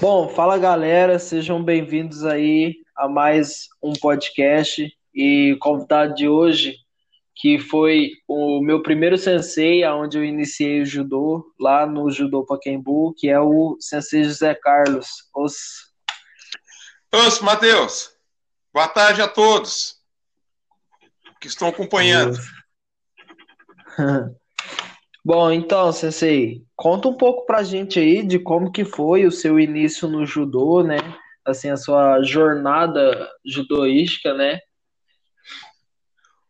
Bom, fala galera, sejam bem-vindos aí a mais um podcast e convidado de hoje, que foi o meu primeiro sensei, aonde eu iniciei o judô, lá no Judô Paquembu, que é o sensei José Carlos. Os... Os Matheus, boa tarde a todos que estão acompanhando. Bom, então, Sensei, conta um pouco pra gente aí de como que foi o seu início no judô, né? Assim, a sua jornada judoística, né?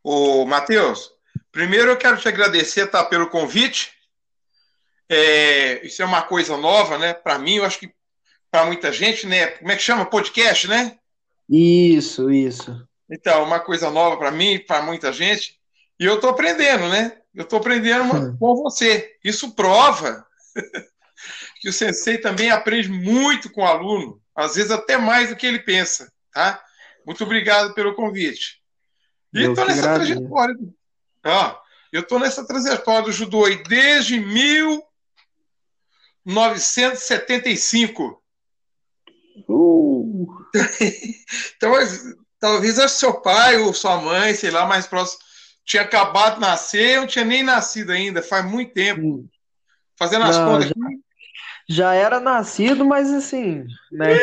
Ô, Matheus, primeiro eu quero te agradecer tá, pelo convite. É, isso é uma coisa nova, né? Para mim, eu acho que para muita gente, né? Como é que chama? Podcast, né? Isso, isso. Então, uma coisa nova para mim, para muita gente. E eu estou aprendendo, né? Eu estou aprendendo hum. com você. Isso prova que o sensei também aprende muito com o aluno, às vezes até mais do que ele pensa, tá? Muito obrigado pelo convite. E estou nessa trajetória. Ó, eu estou nessa trajetória do judô aí desde 1975. Uh. então, talvez seu pai ou sua mãe, sei lá, mais próximo tinha acabado de nascer, eu não tinha nem nascido ainda, faz muito tempo. Fazendo as não, contas já, já, era nascido, mas assim, né?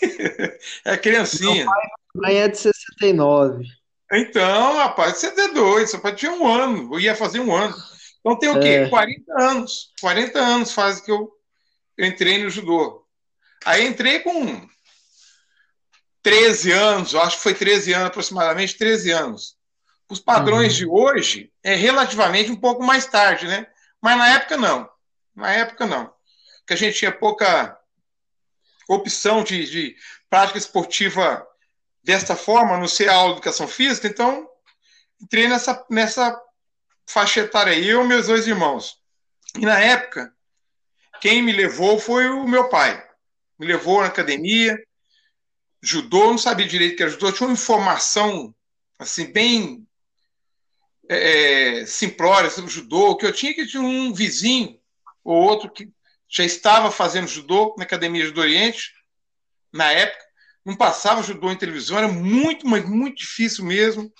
é criancinha. Meu pai é de 69. Então, rapaz, você é doido, seu pai tinha um ano, eu ia fazer um ano. Então tem o quê? É. 40 anos. 40 anos faz que eu, eu entrei no judô. Aí entrei com 13 anos, acho que foi 13 anos, aproximadamente 13 anos. Os padrões uhum. de hoje é relativamente um pouco mais tarde, né? Mas na época não. Na época não. Porque a gente tinha pouca opção de, de prática esportiva desta forma, não ser aula de educação física, então entrei nessa, nessa faixa etária aí, eu e meus dois irmãos. E na época, quem me levou foi o meu pai. Me levou na academia, judô, não sabia direito que era judô, tinha uma informação assim, bem é, é, simplória sobre judô, que eu tinha que tinha um vizinho ou outro que já estava fazendo judô na Academia Judô Oriente, na época, não passava judô em televisão, era muito, mas muito difícil mesmo,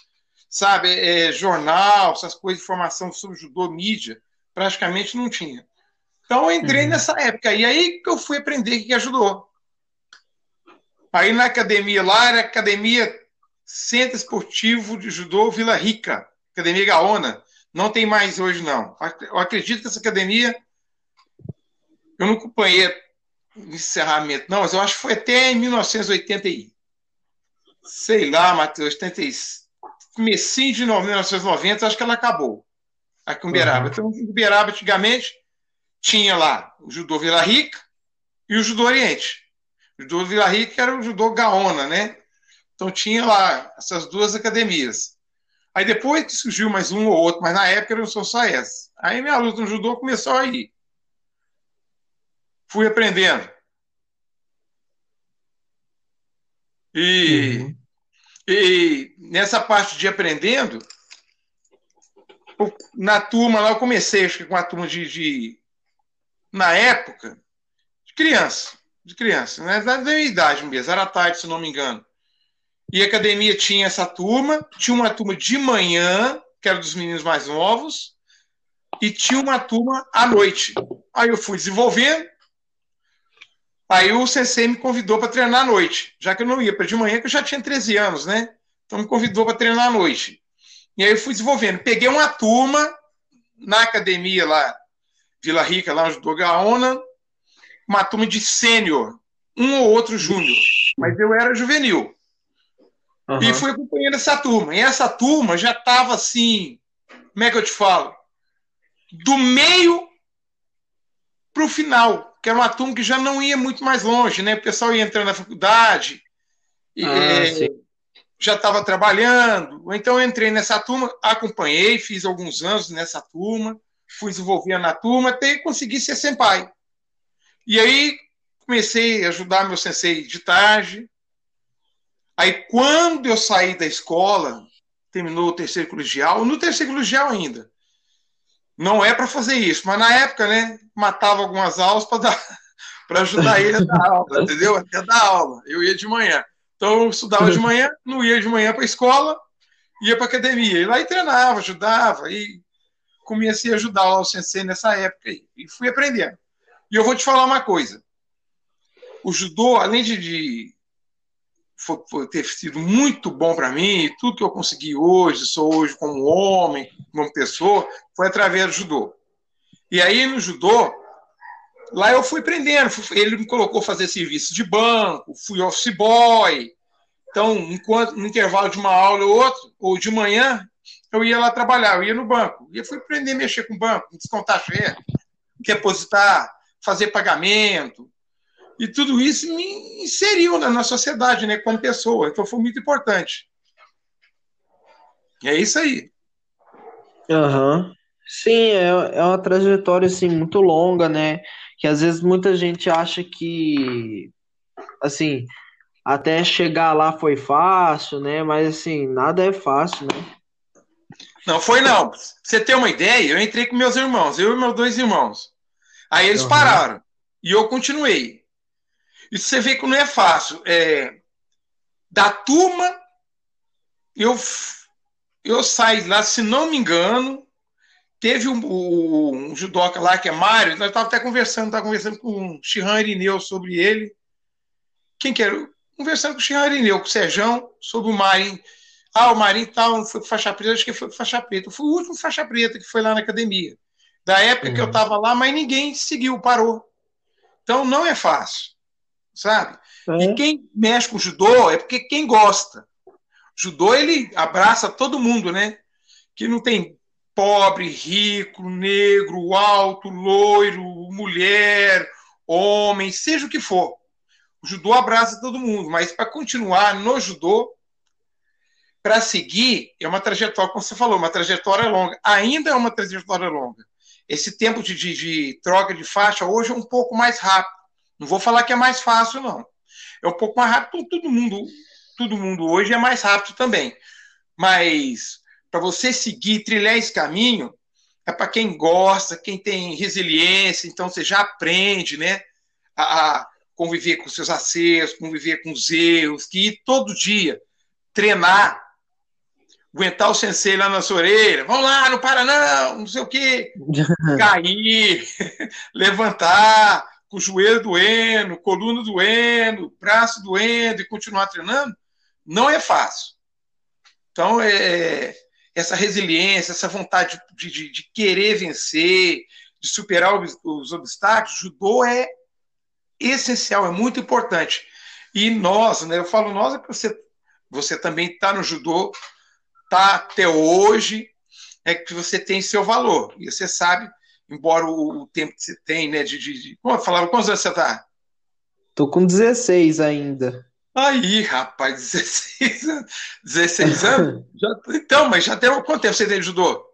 sabe? É, é jornal, essas coisas de informação sobre judô, mídia, praticamente não tinha. Então eu entrei uhum. nessa época, e aí que eu fui aprender o que ajudou. Aí na academia lá, era Academia Centro Esportivo de Judô Vila Rica. Academia Gaona. Não tem mais hoje, não. Eu acredito que essa academia. Eu não acompanhei o encerramento, não, mas eu acho que foi até em 1980. Sei lá, Matheus, 80, comecinho de 1990, acho que ela acabou. Aqui em Uberaba. Uhum. Então, em Uberaba, antigamente, tinha lá o judô Vila Rica e o judô Oriente. O judô Vila Rica era o judô Gaona, né? Então tinha lá essas duas academias. Aí depois que surgiu mais um ou outro, mas na época são só essa. Aí minha luta no judô começou aí. Fui aprendendo. E, uhum. e nessa parte de aprendendo, na turma lá eu comecei, acho que com a turma de, de na época, de criança, de criança, né? da minha idade mesmo, era tarde, se não me engano. E a academia tinha essa turma, tinha uma turma de manhã, que era dos meninos mais novos, e tinha uma turma à noite. Aí eu fui desenvolvendo. Aí o CC me convidou para treinar à noite, já que eu não ia para de manhã, que eu já tinha 13 anos, né? Então me convidou para treinar à noite. E aí eu fui desenvolvendo. Peguei uma turma na academia lá, Vila Rica, lá no Gaona, uma turma de sênior, um ou outro júnior, mas eu era juvenil. Uhum. E fui acompanhando essa turma. E essa turma já estava assim, como é que eu te falo? Do meio para o final, que era uma turma que já não ia muito mais longe, né? O pessoal ia entrando na faculdade, e, ah, é, já estava trabalhando. Então eu entrei nessa turma, acompanhei, fiz alguns anos nessa turma, fui desenvolvendo na turma até conseguir ser senpai. E aí comecei a ajudar meu sensei de tarde, Aí, quando eu saí da escola, terminou o terceiro colegial, no terceiro colegial ainda. Não é para fazer isso, mas na época, né, matava algumas aulas para dar, para ajudar ele a dar aula, entendeu? Até dar aula. Eu ia de manhã. Então eu estudava de manhã, não ia de manhã para a escola, ia para academia. E lá e treinava, ajudava, e comecei a ajudar lá o sensei nessa época aí, e fui aprendendo. E eu vou te falar uma coisa. O judô, além de, de for, for ter sido muito bom para mim, tudo que eu consegui hoje, sou hoje como homem, como pessoa, foi através do judô. E aí no judô, lá eu fui aprendendo. Ele me colocou fazer serviço de banco, fui office boy, então, enquanto, no intervalo de uma aula ou outra, ou de manhã, eu ia lá trabalhar, eu ia no banco. E eu fui aprender a mexer com o banco, descontar cheque, depositar, fazer pagamento. E tudo isso me inseriu na, na sociedade, né, como pessoa. Então, foi muito importante. E é isso aí. Aham. Uhum. Sim, é, é uma trajetória assim, muito longa, né? Que às vezes muita gente acha que, assim, até chegar lá foi fácil, né? Mas assim, nada é fácil, né? Não foi não. Pra você ter uma ideia, eu entrei com meus irmãos, eu e meus dois irmãos. Aí eles uhum. pararam e eu continuei. E você vê que não é fácil. É, da turma, eu eu saí lá, se não me engano, teve um, um, um judoca lá que é Mário, nós estávamos até conversando, estava conversando com o Shihan Irineu sobre ele. Quem que era? conversando com o senhor Irineu, com o Serjão, sobre o Marinho. Ah, o Marinho tal, foi com faixa preta, acho que foi com faixa preta. Fui o último faixa preta que foi lá na academia. Da época uhum. que eu estava lá, mas ninguém seguiu, parou. Então não é fácil, sabe? É. E quem mexe com judô é porque quem gosta. O judô, ele abraça todo mundo, né? Que não tem pobre, rico, negro, alto, loiro, mulher, homem, seja o que for. O judô abraça todo mundo, mas para continuar no judô, para seguir, é uma trajetória, como você falou, uma trajetória longa. Ainda é uma trajetória longa. Esse tempo de, de, de troca de faixa hoje é um pouco mais rápido. Não vou falar que é mais fácil, não. É um pouco mais rápido. Todo mundo, todo mundo hoje é mais rápido também. Mas para você seguir, trilhar esse caminho, é para quem gosta, quem tem resiliência, então você já aprende, né? A, conviver com seus acertos, conviver com os erros, que ir todo dia treinar, aguentar o sensei lá na sua orelha, vamos lá, não para não, não sei o quê, cair, levantar, com o joelho doendo, coluna doendo, braço doendo e continuar treinando, não é fácil. Então, é, essa resiliência, essa vontade de, de, de querer vencer, de superar os, os obstáculos, judô é essencial, é muito importante. E nós, né, eu falo nós, é que você, você também está no judô, está até hoje, é que você tem seu valor. E você sabe, embora o, o tempo que você tem, né, de. de, de como eu falava, quantos anos você está? Tô com 16 ainda. Aí, rapaz, 16 anos. 16 anos? já, então, mas já tem quanto tempo você tem de judô?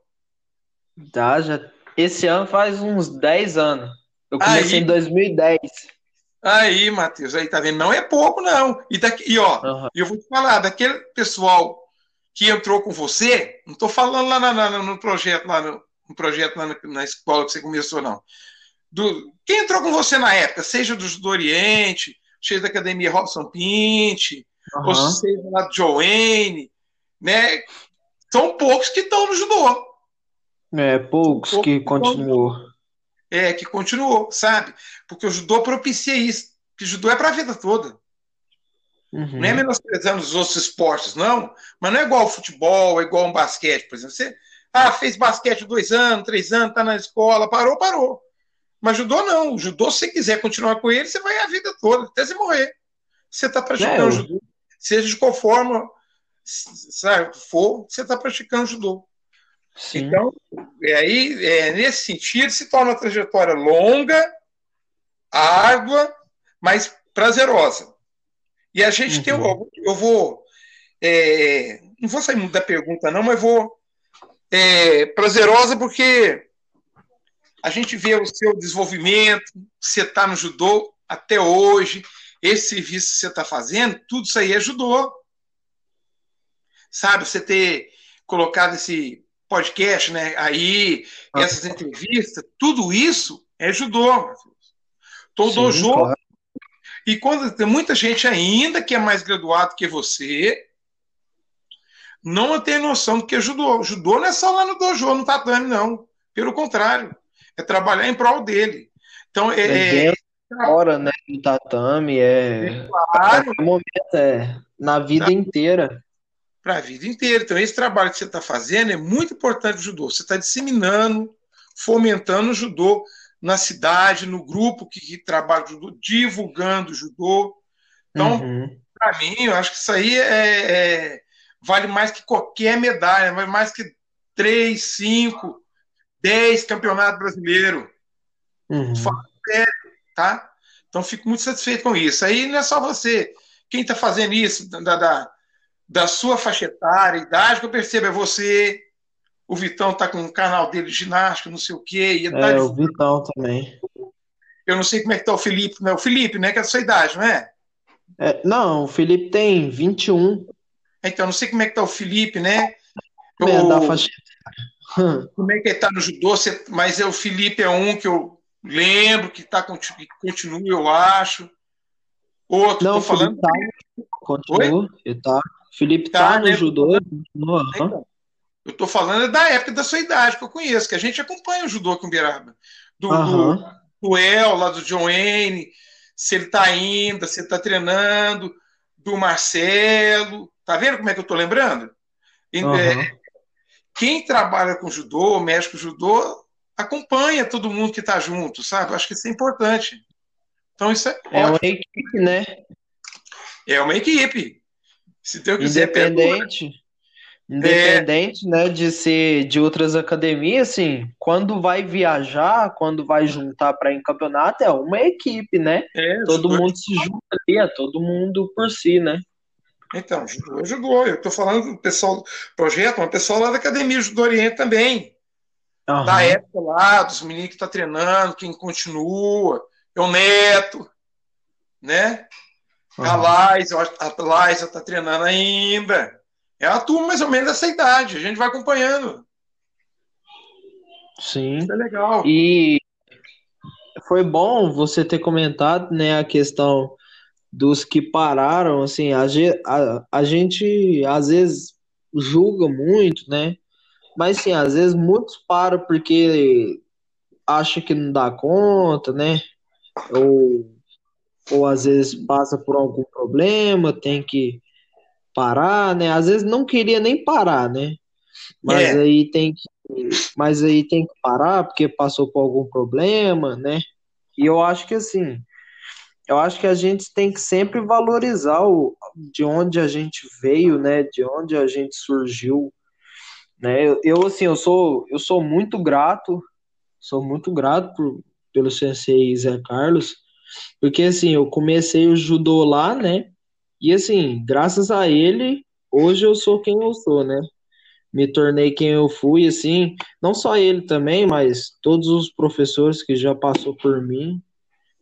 Tá, já. Esse ano faz uns 10 anos. Eu comecei Aí, em 2010. Aí, Matheus, aí tá vendo? Não é pouco, não. E, daqui, e ó, uhum. eu vou te falar, daquele pessoal que entrou com você, não estou falando lá na, na, no projeto, lá no, no projeto na, na, escola que você começou, não. Do, quem entrou com você na época, seja do, do Oriente, seja da Academia Robson Pint, uhum. ou seja lá do Joanne, né? São poucos que estão no judô. É, poucos, poucos que continuou é, que continuou, sabe? Porque o judô propicia isso. Que o judô é para a vida toda. Uhum. Não é menosprezando os outros esportes, não. Mas não é igual ao futebol, é igual ao basquete, por exemplo. Você ah, fez basquete dois anos, três anos, tá na escola, parou, parou. Mas judô não. O judô, se você quiser continuar com ele, você vai a vida toda, até você morrer. Você está praticando é, judô. Seja de qual forma sabe, for, você está praticando judô. Sim. Então, é aí, é, nesse sentido, se torna uma trajetória longa, árdua, mas prazerosa. E a gente uhum. tem. Eu vou. É, não vou sair muito da pergunta, não, mas vou. É, prazerosa porque a gente vê o seu desenvolvimento, você está no judô até hoje, esse serviço que você está fazendo, tudo isso aí é judô. Sabe, você ter colocado esse podcast, né? Aí, ah. essas entrevistas, tudo isso é judô. Todo dojo. Claro. E quando tem muita gente ainda que é mais graduado que você, não tem noção do que é judô. Judô não é só lá no dojo, no tatame, não. Pelo contrário, é trabalhar em prol dele. Então, é. é fora, né? No tatame, é. Claro. É momento, é na vida tá. inteira. Para a vida inteira. Então, esse trabalho que você está fazendo é muito importante judô. Você está disseminando, fomentando o judô na cidade, no grupo que, que trabalha judô, divulgando o judô. Então, uhum. para mim, eu acho que isso aí é, é, vale mais que qualquer medalha, vale mais que três, cinco, dez campeonatos brasileiros. Uhum. Sério, tá? Então, fico muito satisfeito com isso. Aí não é só você. Quem está fazendo isso, da, da, da sua faixa etária, idade, que eu percebo, é você, o Vitão tá com um canal dele de ginástica, não sei o quê. é, tá o Vitão também. Eu não sei como é que tá o Felipe, né? O Felipe, né? Que é da sua idade, não é? é não, o Felipe tem 21. Então, não sei como é que tá o Felipe, né? É, da faixa Como é que ele tá no judô, mas é, o Felipe é um que eu lembro que tá que continua, eu acho. Outro, não, tô falando. Tá, continua, ele tá. Felipe tá, tá no né? judô, continua. Então, eu estou falando da época da sua idade, que eu conheço, que a gente acompanha o judô com o. Do, uhum. do, do El, lá do John Wayne, se ele está ainda, se ele está treinando, do Marcelo. Tá vendo como é que eu estou lembrando? Uhum. Quem trabalha com judô, mexe com judô, acompanha todo mundo que está junto, sabe? Acho que isso é importante. Então isso é. É ótimo. uma equipe, né? É uma equipe. Se Deus quiser, Independente. Independente, é... né, de ser de outras academias, assim, quando vai viajar, quando vai juntar para ir em campeonato, é uma equipe, né? É, todo mundo se junta ali, é todo mundo por si, né? Então, judô, judô. Eu estou falando do pessoal do projeto, mas o pessoal lá da Academia Judô Oriente também. Uhum. Da época lá, dos meninos que estão tá treinando, quem continua, é o Neto, né? Uhum. A Liza, a Liza está treinando ainda. É a turma mais ou menos dessa idade, a gente vai acompanhando. Sim. Isso é legal. E foi bom você ter comentado, né, a questão dos que pararam, assim, a, a, a gente às vezes julga muito, né? Mas sim, às vezes muitos param porque acham que não dá conta, né? Ou, ou às vezes passa por algum problema, tem que parar, né? Às vezes não queria nem parar, né? Mas é. aí tem que, mas aí tem que parar porque passou por algum problema, né? E eu acho que assim, eu acho que a gente tem que sempre valorizar o, de onde a gente veio, né? De onde a gente surgiu, né? Eu, assim, eu sou eu sou muito grato, sou muito grato por, pelo sensei Zé Carlos, porque assim, eu comecei o judô lá, né? E assim, graças a ele, hoje eu sou quem eu sou, né? Me tornei quem eu fui, assim, não só ele também, mas todos os professores que já passou por mim?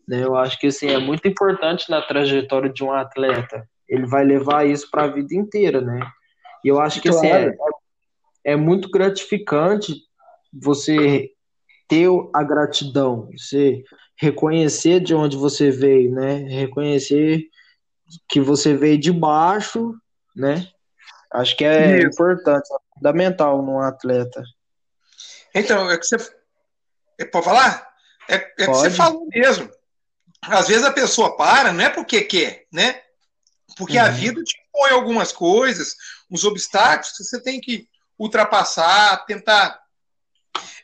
Eu acho que assim é muito importante na trajetória de um atleta. Ele vai levar isso para a vida inteira, né? E eu acho que assim, é, é muito gratificante você ter a gratidão, você reconhecer de onde você veio, né? Reconhecer que você veio de baixo, né? Acho que é Isso. importante, é fundamental num atleta. Então, é que você. É, pode falar? É, é que você falou mesmo. Às vezes a pessoa para, não é porque quer, né? Porque uhum. a vida te põe algumas coisas, uns obstáculos que você tem que ultrapassar, tentar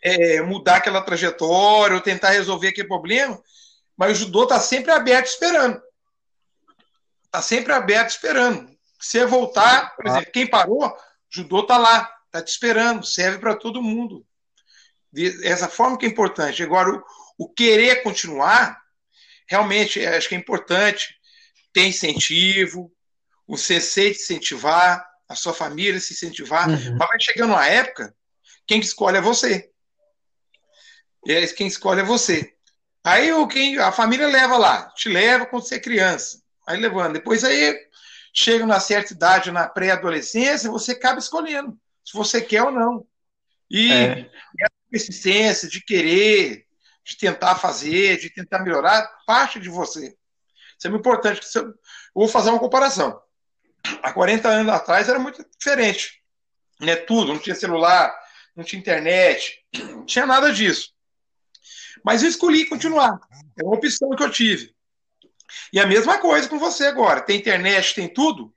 é, mudar aquela trajetória, ou tentar resolver aquele problema. Mas o judô está sempre aberto esperando. Está sempre aberto esperando. Se você voltar, por exemplo, quem parou, judô está lá, está te esperando, serve para todo mundo. Essa forma que é importante. Agora, o, o querer continuar, realmente, acho que é importante ter incentivo, o CC incentivar, a sua família se incentivar, uhum. mas vai chegando uma época, quem escolhe é você. É, quem escolhe é você. Aí o quem, a família leva lá, te leva quando você é criança aí levando. Depois aí chega na certa idade, na pré-adolescência, você acaba escolhendo se você quer ou não. E é. essa persistência de querer, de tentar fazer, de tentar melhorar, parte de você. Isso é muito importante. Eu vou fazer uma comparação. Há 40 anos atrás era muito diferente. Né? Tudo, não tinha celular, não tinha internet, não tinha nada disso. Mas eu escolhi continuar. É uma opção que eu tive. E a mesma coisa com você agora. Tem internet, tem tudo,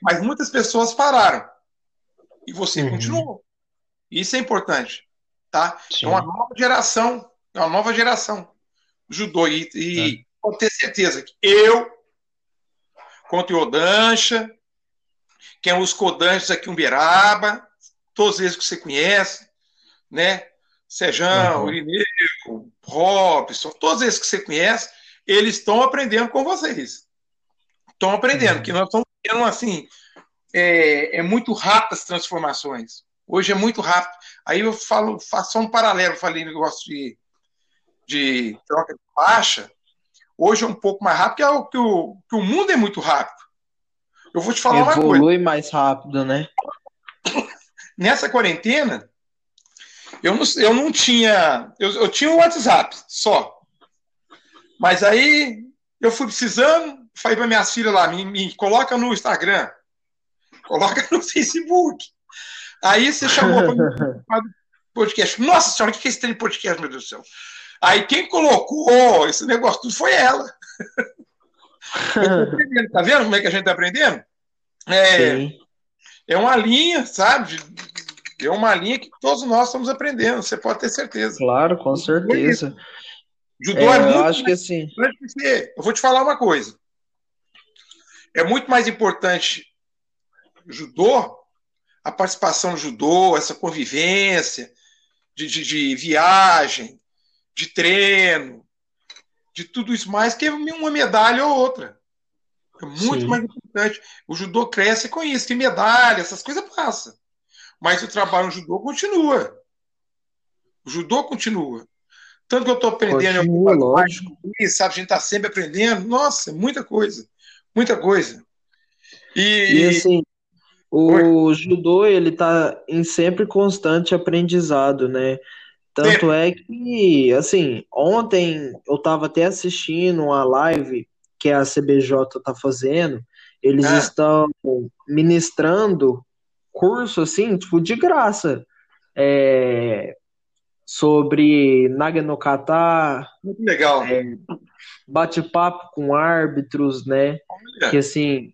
mas muitas pessoas pararam. E você uhum. continuou. Isso é importante. Tá? É uma nova geração. É uma nova geração. Judô. E, e é. pode ter certeza que eu, contra o Odancha, quem é os codantes aqui em Uberaba, todos eles que você conhece, né? Sejão, uhum. Irineu, Robson, todos esses que você conhece, eles estão aprendendo com vocês. Estão aprendendo, uhum. que nós estamos tendo assim, é, é, muito rápido as transformações. Hoje é muito rápido. Aí eu falo, faço um paralelo, falei negócio de, de troca de faixa. Hoje é um pouco mais rápido, que, é o, que, o, que o mundo é muito rápido. Eu vou te falar Evolui uma coisa. Evolui mais rápido, né? Nessa quarentena, eu não, eu não tinha. Eu, eu tinha o um WhatsApp só. Mas aí eu fui precisando, falei para minhas filhas lá, me, me coloca no Instagram, coloca no Facebook. Aí você chamou para podcast. Nossa senhora, o que é esse trem de podcast, meu Deus do céu? Aí quem colocou esse negócio tudo foi ela. tá vendo como é que a gente está aprendendo? É, é uma linha, sabe? É uma linha que todos nós estamos aprendendo, você pode ter certeza. Claro, com certeza. Judô é, é muito eu acho que assim. Eu vou te falar uma coisa. É muito mais importante judô, a participação no judô, essa convivência de, de, de viagem, de treino, de tudo isso mais que uma medalha ou outra. É muito Sim. mais importante. O judô cresce com isso, que medalha, essas coisas passam. Mas o trabalho no judô continua. O judô continua. Tanto que eu estou aprendendo continua, lógico. sabe? A gente está sempre aprendendo. Nossa, muita coisa. Muita coisa. E, e assim, o Oi? judô, ele está em sempre constante aprendizado, né? Tanto é que, assim, ontem eu estava até assistindo uma live que a CBJ está fazendo, eles ah. estão ministrando curso, assim, tipo, de graça, é, sobre Naganokata. Muito legal. É, bate-papo com árbitros, né? Que, assim,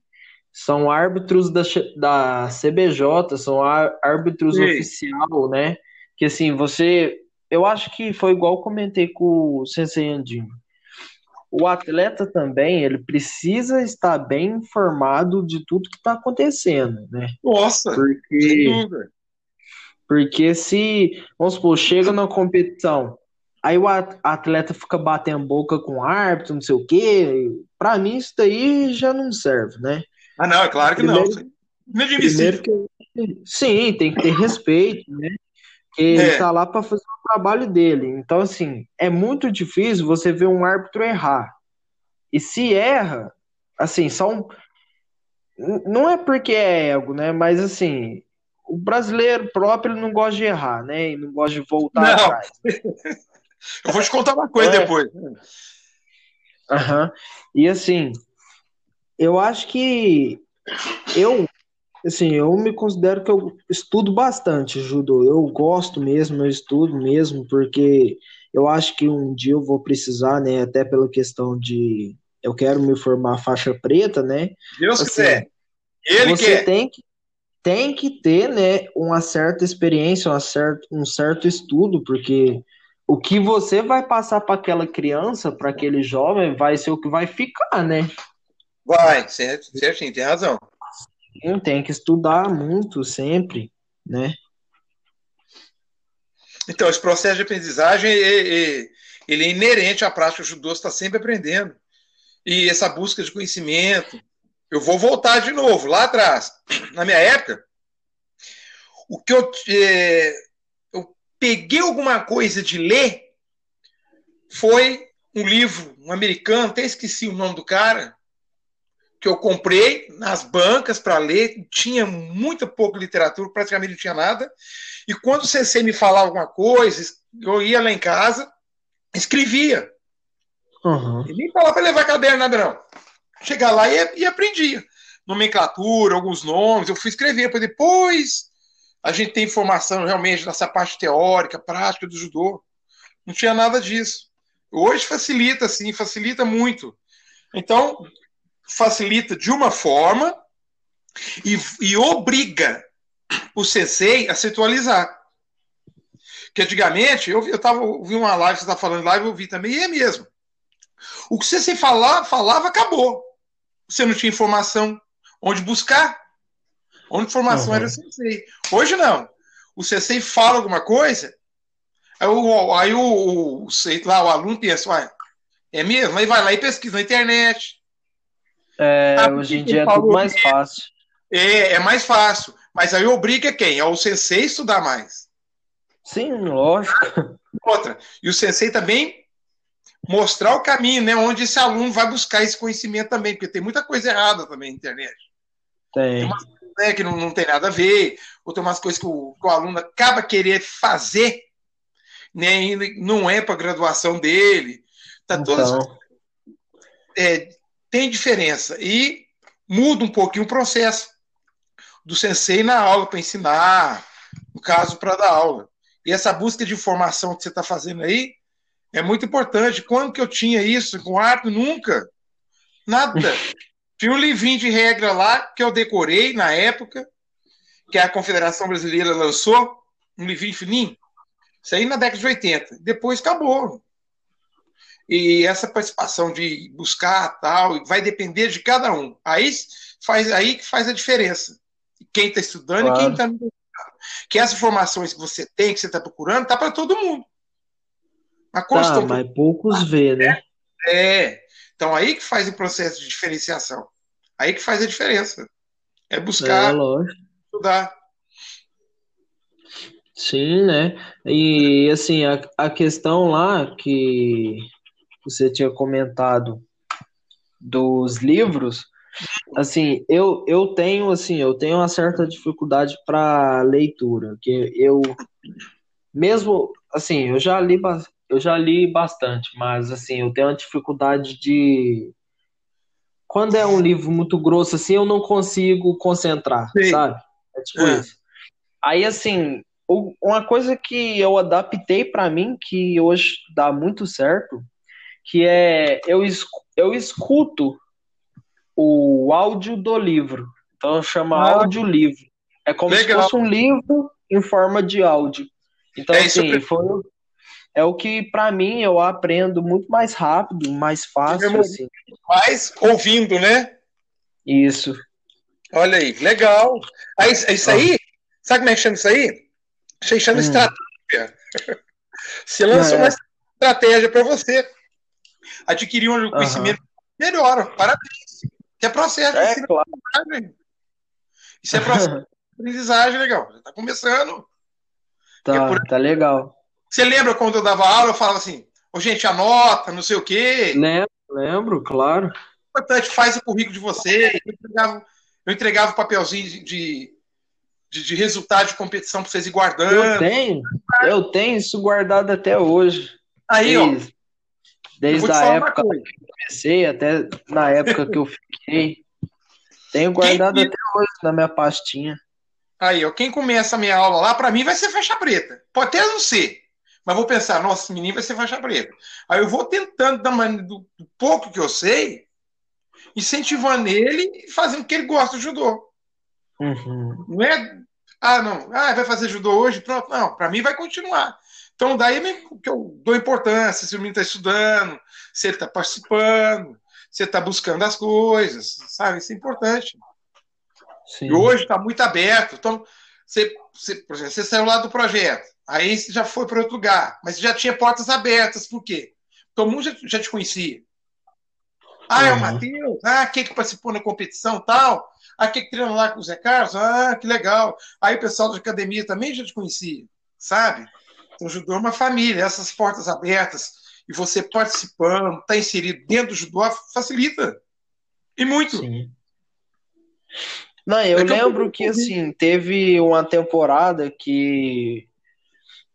são árbitros da, da CBJ, são árbitros oficial, né? Que, assim, você eu acho que foi igual comentei com o Sensei Andinho. O atleta também, ele precisa estar bem informado de tudo que está acontecendo, né? Nossa, porque, porque se, vamos supor, chega na competição, aí o atleta fica batendo boca com o árbitro, não sei o quê, para mim isso daí já não serve, né? Ah, não, é claro que primeiro, não. Primeiro que, sim, tem que ter respeito, né? Ele é. tá lá para fazer o trabalho dele. Então, assim, é muito difícil você ver um árbitro errar. E se erra, assim, são. Não é porque é ego, né? Mas, assim, o brasileiro próprio não gosta de errar, né? E não gosta de voltar não. atrás. Eu vou te contar uma coisa é. depois. Aham. Uhum. E, assim, eu acho que eu assim, eu me considero que eu estudo bastante judô. Eu gosto mesmo, eu estudo mesmo, porque eu acho que um dia eu vou precisar, né? Até pela questão de eu quero me formar faixa preta, né? Deus assim, quiser. Ele você quer. tem que tem que ter, né, uma certa experiência, uma certo, um certo estudo, porque o que você vai passar para aquela criança, para aquele jovem, vai ser o que vai ficar, né? Vai, certo, certinho, tem razão. Tem que estudar muito sempre, né? Então, esse processo de aprendizagem ele é inerente à prática judô, está sempre aprendendo. E essa busca de conhecimento. Eu vou voltar de novo, lá atrás. Na minha época, o que eu, é, eu peguei alguma coisa de ler foi um livro, um americano, até esqueci o nome do cara, que eu comprei nas bancas para ler, tinha muito pouco literatura, praticamente não tinha nada. E quando o CC me falava alguma coisa, eu ia lá em casa, escrevia. Uhum. E nem falava para levar caderno, nada não. Chegar lá e, e aprendia. Nomenclatura, alguns nomes, eu fui escrever, para depois a gente tem informação realmente dessa parte teórica, prática do judô. Não tinha nada disso. Hoje facilita, sim, facilita muito. Então, facilita de uma forma e, e obriga o sensei a se atualizar. Que antigamente, eu, eu, tava, eu vi uma live, você está falando live, eu vi também, e é mesmo. O que o sensei falava, falava, acabou. Você não tinha informação onde buscar. Onde informação uhum. era o sensei. Hoje não. O sensei fala alguma coisa, aí o, aí o, o, sei lá, o aluno pensa, uai, é mesmo? Aí vai lá e pesquisa na internet. É, ah, hoje em dia é tudo mais fácil. É, é mais fácil. Mas aí obriga quem? É o sensei estudar mais. Sim, lógico. Outra. E o sensei também mostrar o caminho, né? Onde esse aluno vai buscar esse conhecimento também, porque tem muita coisa errada também na internet. Tem. tem umas, né, que não, não tem nada a ver, ou tem umas coisas que o, que o aluno acaba querer fazer, né? E não é para graduação dele. Tá então... todas, é, tem diferença. E muda um pouquinho o processo do sensei na aula para ensinar, no caso, para dar aula. E essa busca de informação que você está fazendo aí é muito importante. Quando que eu tinha isso com arte? Nunca. Nada. tinha um livrinho de regra lá que eu decorei na época, que a Confederação Brasileira lançou, um livrinho fininho. Isso aí na década de 80. Depois acabou. E essa participação de buscar tal vai depender de cada um. Aí faz aí que faz a diferença quem está estudando claro. e quem está no Que essas informações que você tem, que você está procurando, tá para todo mundo. Mas, tá, mas poucos vê, né? É. Então aí que faz o processo de diferenciação. Aí que faz a diferença. É buscar é, estudar. Sim, né? E assim, a, a questão lá que você tinha comentado dos livros, Assim, eu, eu tenho assim, eu tenho uma certa dificuldade para leitura, que eu mesmo assim, eu já li eu já li bastante, mas assim, eu tenho uma dificuldade de quando é um livro muito grosso assim, eu não consigo concentrar, Sim. sabe? É tipo é. isso. Aí assim, uma coisa que eu adaptei para mim que hoje dá muito certo, que é eu, eu escuto o áudio do livro. Então chama ah, audiolivro. É como legal. se fosse um livro em forma de áudio. Então, é assim, foi, é o que, para mim, eu aprendo muito mais rápido, mais fácil. Assim. Mais ouvindo, né? Isso. Olha aí, legal. Aí, isso aí, sabe como é que chama isso aí? Isso aí chama hum. estratégia. Você lançou é. uma estratégia para você adquirir um conhecimento uhum. melhor. Parabéns. Isso é processo é, de claro. aprendizagem. Isso é processo de aprendizagem, legal. Já está começando. Tá, é por... tá legal. Você lembra quando eu dava aula, eu falava assim, ô, gente, anota, não sei o quê. Lembro, lembro, claro. Importante, faz o currículo de você. Eu entregava, eu entregava o papelzinho de, de, de, resultado de competição para vocês ir guardando. Eu tenho, eu tenho isso guardado até hoje. Aí, ó. Desde a época que eu comecei até na época que eu fiquei. Tenho guardado quem... até hoje na minha pastinha. Aí, ó, quem começa a minha aula lá, para mim vai ser faixa preta. Pode até não ser. Mas vou pensar, nossa, esse menino vai ser faixa preta. Aí eu vou tentando, da maneira, do, do pouco que eu sei, incentivando ele e fazendo que ele gosta do judô. Uhum. Não é, ah, não, ah, vai fazer judô hoje? Pronto. Não, para mim vai continuar. Então, daí que eu dou importância, se o menino está estudando, se ele está participando, se ele está buscando as coisas, sabe? Isso é importante. Sim. E hoje está muito aberto. Então, você, você, por exemplo, você saiu lá do projeto, aí você já foi para outro lugar, mas já tinha portas abertas, por quê? Todo mundo já, já te conhecia. Ah, uhum. é o uhum. Matheus, ah, quem que participou na competição tal, ah, quem que treinou lá com o Zé Carlos, ah, que legal. Aí o pessoal da academia também já te conhecia, sabe? O judô é uma família, essas portas abertas e você participando, está inserido dentro do judô, facilita. E muito. Sim. Não, eu lembro que assim, teve uma temporada que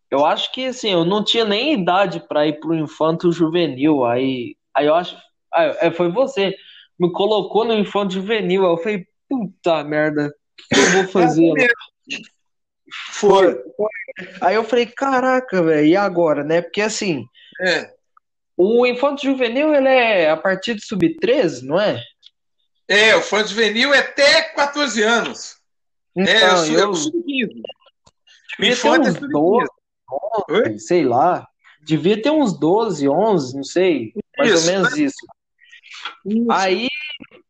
eu acho que assim, eu não tinha nem idade para ir pro infanto juvenil. Aí, aí eu acho. Aí, é, foi você. Me colocou no infanto juvenil. Aí eu falei, puta merda, o que eu vou fazer? Foi. Aí eu falei, caraca, velho, e agora, né? Porque assim, é. o infanto juvenil ele é a partir de sub-13, não é? É, o infanto juvenil é até 14 anos. Então, é, eu sou, eu... sub-15. O infanto é sub-15. 11, sei lá. Devia ter uns 12, 11, não sei. Mais isso, ou menos né? isso. isso. Aí,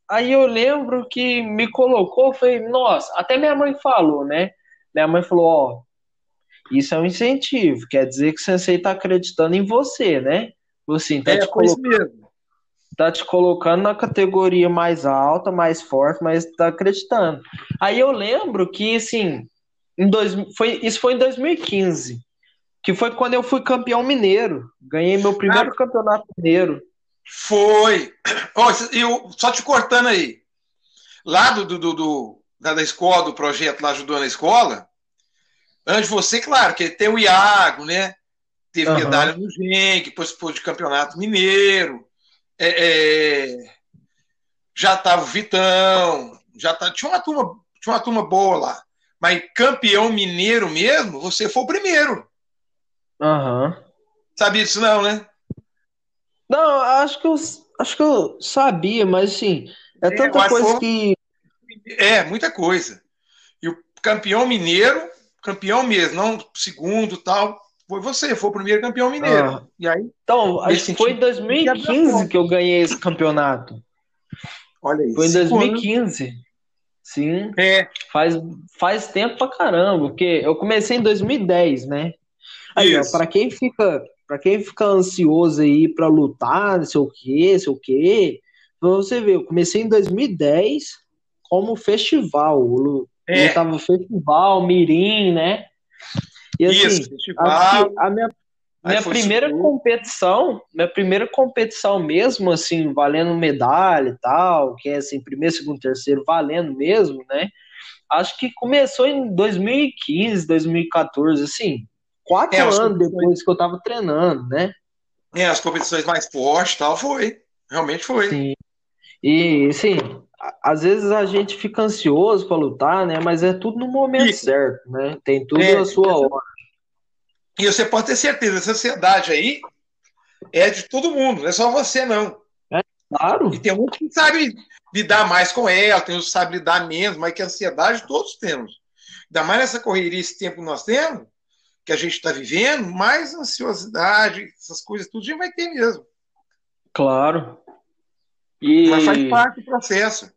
aí eu lembro que me colocou, foi, nossa, até minha mãe falou, né? Minha mãe falou, ó, isso é um incentivo, quer dizer que o sensei tá acreditando em você, né? Assim, tá, é, te colocando, tá te colocando na categoria mais alta, mais forte, mas tá acreditando. Aí eu lembro que, assim, em dois, foi, isso foi em 2015 que foi quando eu fui campeão mineiro. Ganhei meu primeiro ah, campeonato mineiro. Foi. Oh, eu, só te cortando aí. Lá do, do, do, da, da escola, do projeto lá ajudou na escola, antes de você, claro, que tem o Iago, né? Teve uhum. medalha no GEM, que depois pôs de campeonato mineiro. É, é, já tava o Vitão, já tá, tinha uma turma, tinha uma turma boa lá. Mas campeão mineiro mesmo, você foi o primeiro. Aham. Uhum. Sabia disso não, né? Não, acho que eu, acho que eu sabia, mas assim, é, é tanta coisa foi... que. É, muita coisa. E o campeão mineiro, campeão mesmo, não segundo tal, foi você, foi o primeiro campeão mineiro. Ah. E aí, então, acho que foi em 2015 que eu ganhei esse campeonato. Olha isso. Foi em 2015. Sim. É. Faz, faz tempo pra caramba, porque eu comecei em 2010, né? Aí, ó, pra quem fica, para quem fica ansioso aí para lutar, não sei o quê, não sei o quê, você vê, eu comecei em 2010 como festival. É. Eu tava no festival, Mirim, né? E assim, Isso, festival. a minha, minha primeira competição, minha primeira competição mesmo, assim, valendo medalha e tal, que é assim, primeiro, segundo, terceiro, valendo mesmo, né? Acho que começou em 2015, 2014, assim, quatro é, anos depois que eu tava treinando, né? É, as competições mais fortes tal, foi. Realmente foi. Sim. E, sim, às vezes a gente fica ansioso para lutar, né? Mas é tudo no momento e, certo, né? Tem tudo é, a sua hora. E você pode ter certeza, essa ansiedade aí é de todo mundo, não é só você, não. É, claro. E tem um que sabe lidar mais com ela, tem uns que sabe lidar menos, mas que ansiedade todos temos. Ainda mais nessa correria, esse tempo que nós temos, que a gente está vivendo, mais ansiosidade, essas coisas, tudo a gente vai ter mesmo. Claro. E... Mas faz parte do processo.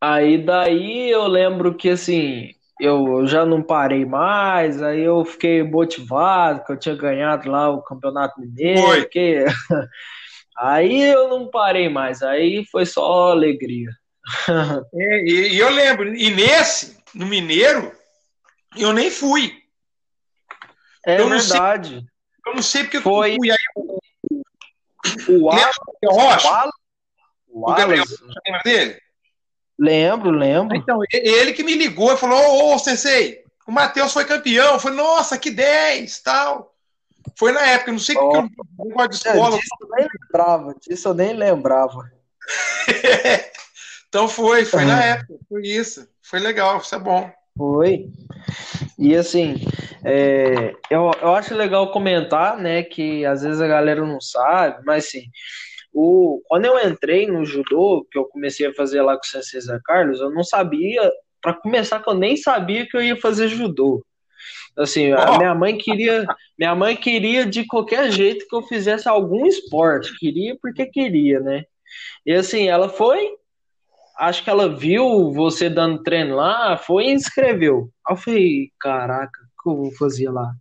Aí daí eu lembro que assim, eu já não parei mais, aí eu fiquei motivado, que eu tinha ganhado lá o Campeonato Mineiro. Foi. Que... Aí eu não parei mais, aí foi só alegria. É, e, eu lembro, e nesse, no Mineiro, eu nem fui. É eu verdade. Sei, eu não sei porque foi. Eu fui, aí, o, Wallace, Rocha. O, o Gabriel, lembra dele? Lembro, lembro. Então, ele que me ligou e falou: Ô, ô Sensei, o Matheus foi campeão. Eu falei, nossa, que 10 tal. Foi na época, não sei o oh. que eu não gosto de escola. Disso eu nem lembrava, disso eu nem lembrava. então foi, foi na época, foi isso. Foi legal, isso é bom. Foi. E assim, é, eu, eu acho legal comentar, né, que às vezes a galera não sabe, mas assim, o, quando eu entrei no judô, que eu comecei a fazer lá com o Sensei Zé Carlos, eu não sabia, para começar, que eu nem sabia que eu ia fazer judô. Assim, a minha mãe queria, minha mãe queria de qualquer jeito que eu fizesse algum esporte, queria porque queria, né? E assim, ela foi acho que ela viu você dando treino lá, foi e inscreveu. Aí eu falei, caraca, o que eu vou fazer lá?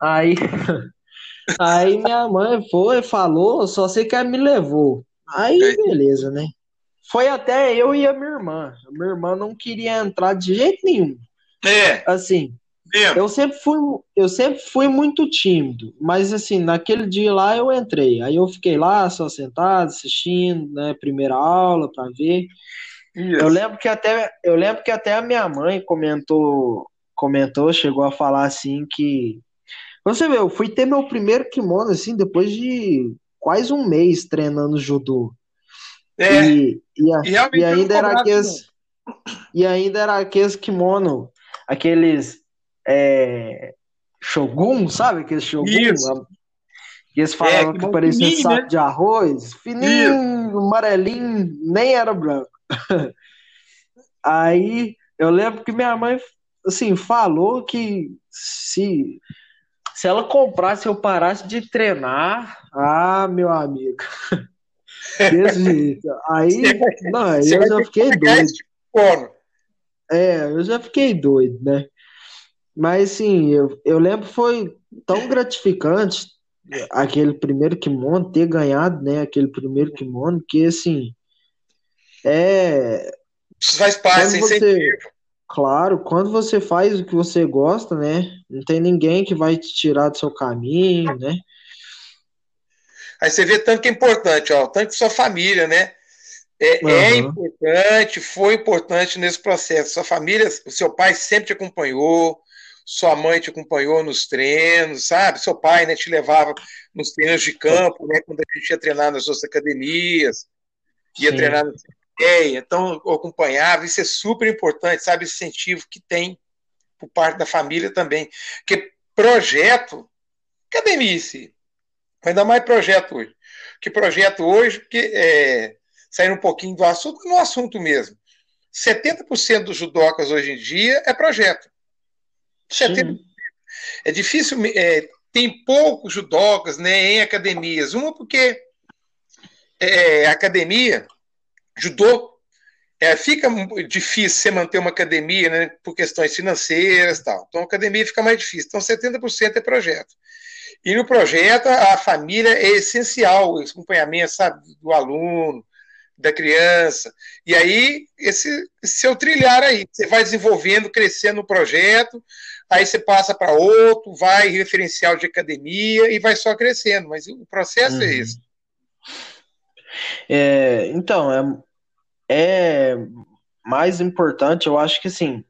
Aí, aí minha mãe foi, falou, só sei que ela me levou. Aí, beleza, né? Foi até eu e a minha irmã. A minha irmã não queria entrar de jeito nenhum. É. Assim, é. eu sempre fui, eu sempre fui muito tímido, mas assim, naquele dia lá eu entrei. Aí eu fiquei lá só sentado, assistindo, né, primeira aula para ver. Eu lembro que até eu lembro que até a minha mãe comentou comentou, chegou a falar assim que Você vê, eu fui ter meu primeiro kimono, assim, depois de quase um mês treinando judô. É, e, e, a, e, ainda era aqueles. E ainda era aqueles kimono, aqueles é, Shogun, sabe? Aqueles Shogun. Isso. E eles falavam é, que, que parecia um saco né? de arroz, fininho, Isso. amarelinho, nem era branco. Aí eu lembro que minha mãe assim falou que se se ela comprasse eu parasse de treinar, ah, meu amigo. Desse jeito. Aí, não, aí eu já fiquei doido. É, eu já fiquei doido, né? Mas assim, eu, eu lembro foi tão gratificante aquele primeiro kimono, ter ganhado, né, aquele primeiro kimono, que assim, é... Isso faz parte, você, Claro, quando você faz o que você gosta, né, não tem ninguém que vai te tirar do seu caminho, né. Aí você vê tanto que é importante, ó, tanto que sua família, né, é, uhum. é, importante, foi importante nesse processo. Sua família, o seu pai sempre te acompanhou, sua mãe te acompanhou nos treinos, sabe? Seu pai né, te levava nos treinos de campo, né, quando a gente ia treinar nas suas academias, ia Sim. treinar no CTE, então eu acompanhava, isso é super importante, sabe? Esse incentivo que tem por parte da família também. Porque projeto, academia se ainda mais projeto hoje. Que projeto hoje, porque é, saindo um pouquinho do assunto, no assunto mesmo. 70% dos judocas hoje em dia é projeto. 70%. É difícil, é, tem poucos judocas né, em academias. Uma porque é, academia, judô, é, fica difícil você manter uma academia né, por questões financeiras tal. Então a academia fica mais difícil. Então 70% é projeto. E no projeto a família é essencial, o acompanhamento sabe, do aluno, da criança. E aí, esse seu trilhar aí, você vai desenvolvendo, crescendo o projeto, aí você passa para outro, vai referencial de academia e vai só crescendo, mas o processo é uhum. é esse. É, então, é, é mais importante, eu acho que assim,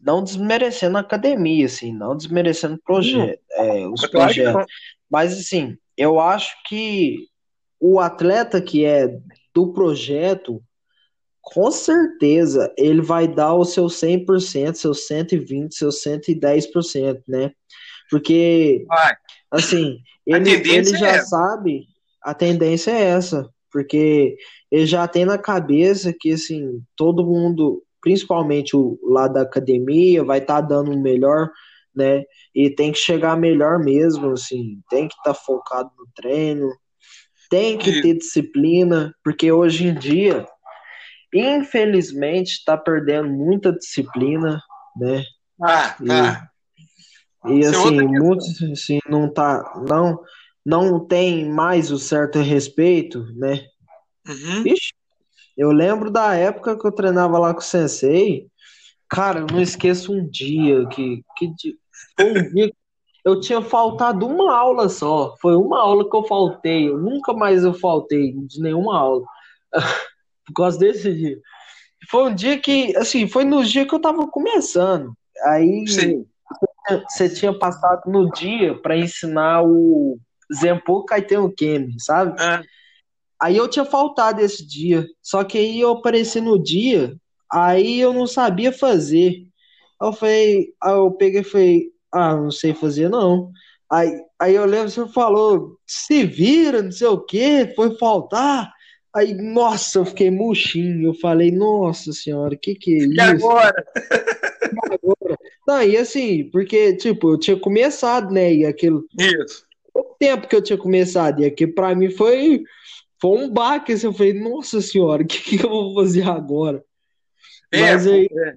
não desmerecendo a academia, assim, não desmerecendo proje é, os projetos. Mas assim, eu acho que o atleta que é do projeto, com certeza ele vai dar o seu 100%, seu 120%, seu 110%, né? Porque, vai. assim, ele, ele já é sabe, a tendência é essa, porque ele já tem na cabeça que, assim, todo mundo, principalmente o lado da academia, vai estar tá dando o melhor, né? E tem que chegar melhor mesmo, assim, tem que estar tá focado no treino, tem que ter disciplina, porque hoje em dia infelizmente está perdendo muita disciplina, né? Ah, e, ah. e é assim, muitos assim, não tá, não, não tem mais o certo respeito, né? Uhum. Ixi, eu lembro da época que eu treinava lá com o Sensei, cara, eu não esqueço um dia que, que um dia eu tinha faltado uma aula só, foi uma aula que eu faltei, eu nunca mais eu faltei de nenhuma aula. por causa desse dia. Foi um dia que, assim, foi no dia que eu tava começando. Aí Sim. você tinha passado no dia para ensinar o Zenpo Kaiten Kemi, sabe? É. Aí eu tinha faltado esse dia. Só que aí eu apareci no dia, aí eu não sabia fazer. Eu falei, eu peguei e falei, ah, não sei fazer não. Aí, aí eu lembro você falou, se vira, não sei o que, foi faltar. Aí, nossa, eu fiquei murchinho. Eu falei, nossa senhora, o que que é isso? E agora? agora? Não, e assim, porque, tipo, eu tinha começado, né? E aquilo. Isso. O tempo que eu tinha começado. E aqui pra mim foi, foi um baque. Assim, eu falei, nossa senhora, o que, que eu vou fazer agora? É, mas, aí, é.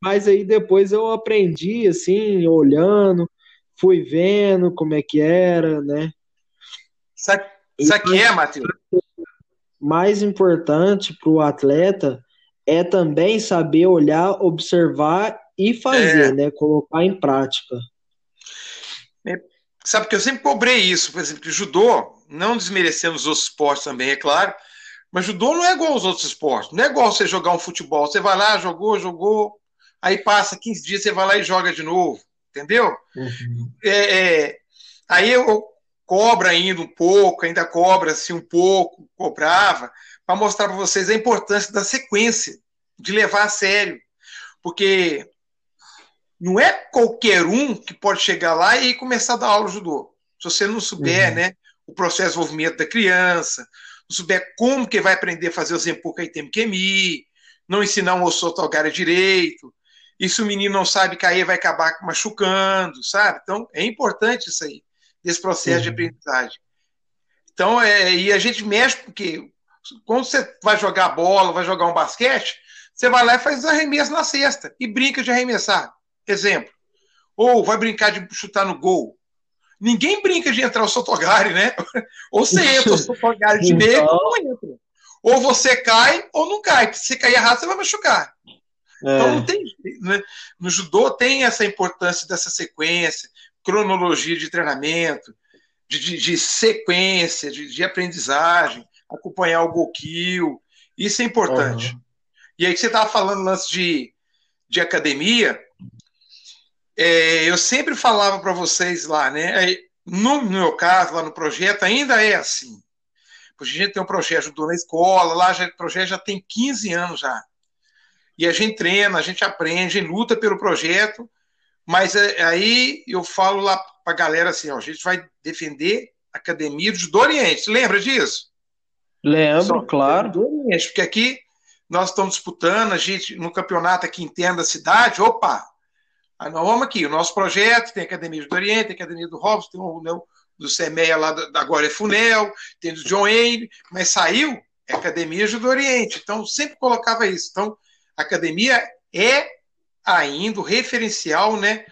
mas aí depois eu aprendi, assim, olhando, fui vendo como é que era, né? Sabe, sabe que é, Matheus? mais importante para o atleta é também saber olhar, observar e fazer, é. né? Colocar em prática. Sabe que eu sempre cobrei isso, por exemplo, que judô, não desmerecendo os outros esportes também, é claro, mas judô não é igual aos outros esportes. Não é igual você jogar um futebol. Você vai lá, jogou, jogou, aí passa 15 dias, você vai lá e joga de novo. Entendeu? Uhum. É, é, Aí eu cobra ainda um pouco, ainda cobra-se um pouco, cobrava, para mostrar para vocês a importância da sequência, de levar a sério. Porque não é qualquer um que pode chegar lá e começar a dar aula de judô. Se você não souber, uhum. né, o processo de desenvolvimento da criança, não souber como que vai aprender a fazer o Zempuka Item Kemi, não ensinar um Osotogara direito, e se o menino não sabe cair, vai acabar machucando, sabe? Então, é importante isso aí, desse processo uhum. de aprendizagem. Então, é, e a gente mexe porque quando você vai jogar bola, vai jogar um basquete, você vai lá e faz arremesso na cesta e brinca de arremessar. Exemplo. Ou vai brincar de chutar no gol. Ninguém brinca de entrar o Sotogari, né? Ou você entra o Sotogari de meio ou não entra. Ou você cai ou não cai. Se você cair errado, você vai machucar. É. Então não tem. Né? No judô tem essa importância dessa sequência, cronologia de treinamento, de, de, de sequência, de, de, aprendizagem, acompanhar o Gokil. Isso é importante. Uhum. E aí que você estava falando lance de, de academia, é, eu sempre falava para vocês lá, né? No meu caso, lá no projeto, ainda é assim. Porque a gente tem um projeto judô na escola, lá já, o projeto já tem 15 anos já. E a gente treina, a gente aprende, a gente luta pelo projeto, mas é, aí eu falo lá para a galera assim, ó, a gente vai defender a Academia do Oriente. Lembra disso? Lembro, Só, claro. Oriente, porque aqui nós estamos disputando, a gente, no campeonato aqui interno da cidade, opa, Aí nós vamos aqui, o nosso projeto tem Academia do Oriente, Academia do Robson, tem o né, do CEMEA lá da agora é Funel, tem do John Wayne, mas saiu é Academia do Oriente. Então, sempre colocava isso. Então, a academia é ainda o referencial né,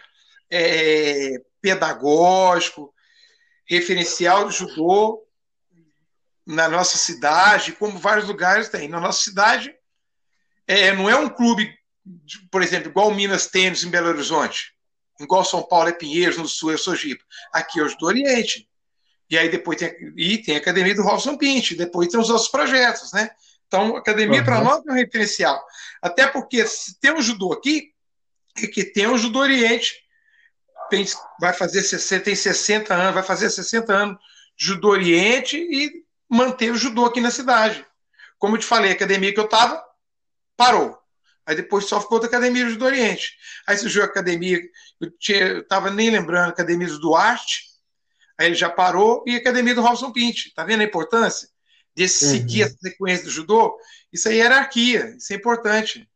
é, pedagógico, referencial de judô na nossa cidade, como vários lugares tem. Na nossa cidade, é, não é um clube por exemplo, igual Minas Tênis em Belo Horizonte, igual São Paulo é Pinheiros, no Sul é Sojipa. Aqui hoje do Oriente. E aí depois tem, e tem a Academia do Robson Pinte, depois tem os outros projetos, né? Então, a academia uhum. para nós é um referencial. Até porque se tem um judô aqui, é que tem o judô Oriente, tem, vai fazer 60, tem 60 anos, vai fazer 60 anos de judô Oriente e manter o judô aqui na cidade. Como eu te falei, a academia que eu estava parou. Aí depois só ficou da Academia do Oriente. Aí surgiu a academia, eu estava nem lembrando, a Academia do Duarte, aí ele já parou, e a Academia do Robson Pinte. Tá vendo a importância desse uhum. seguir a sequência do judô? Isso aí é hierarquia, isso é importante.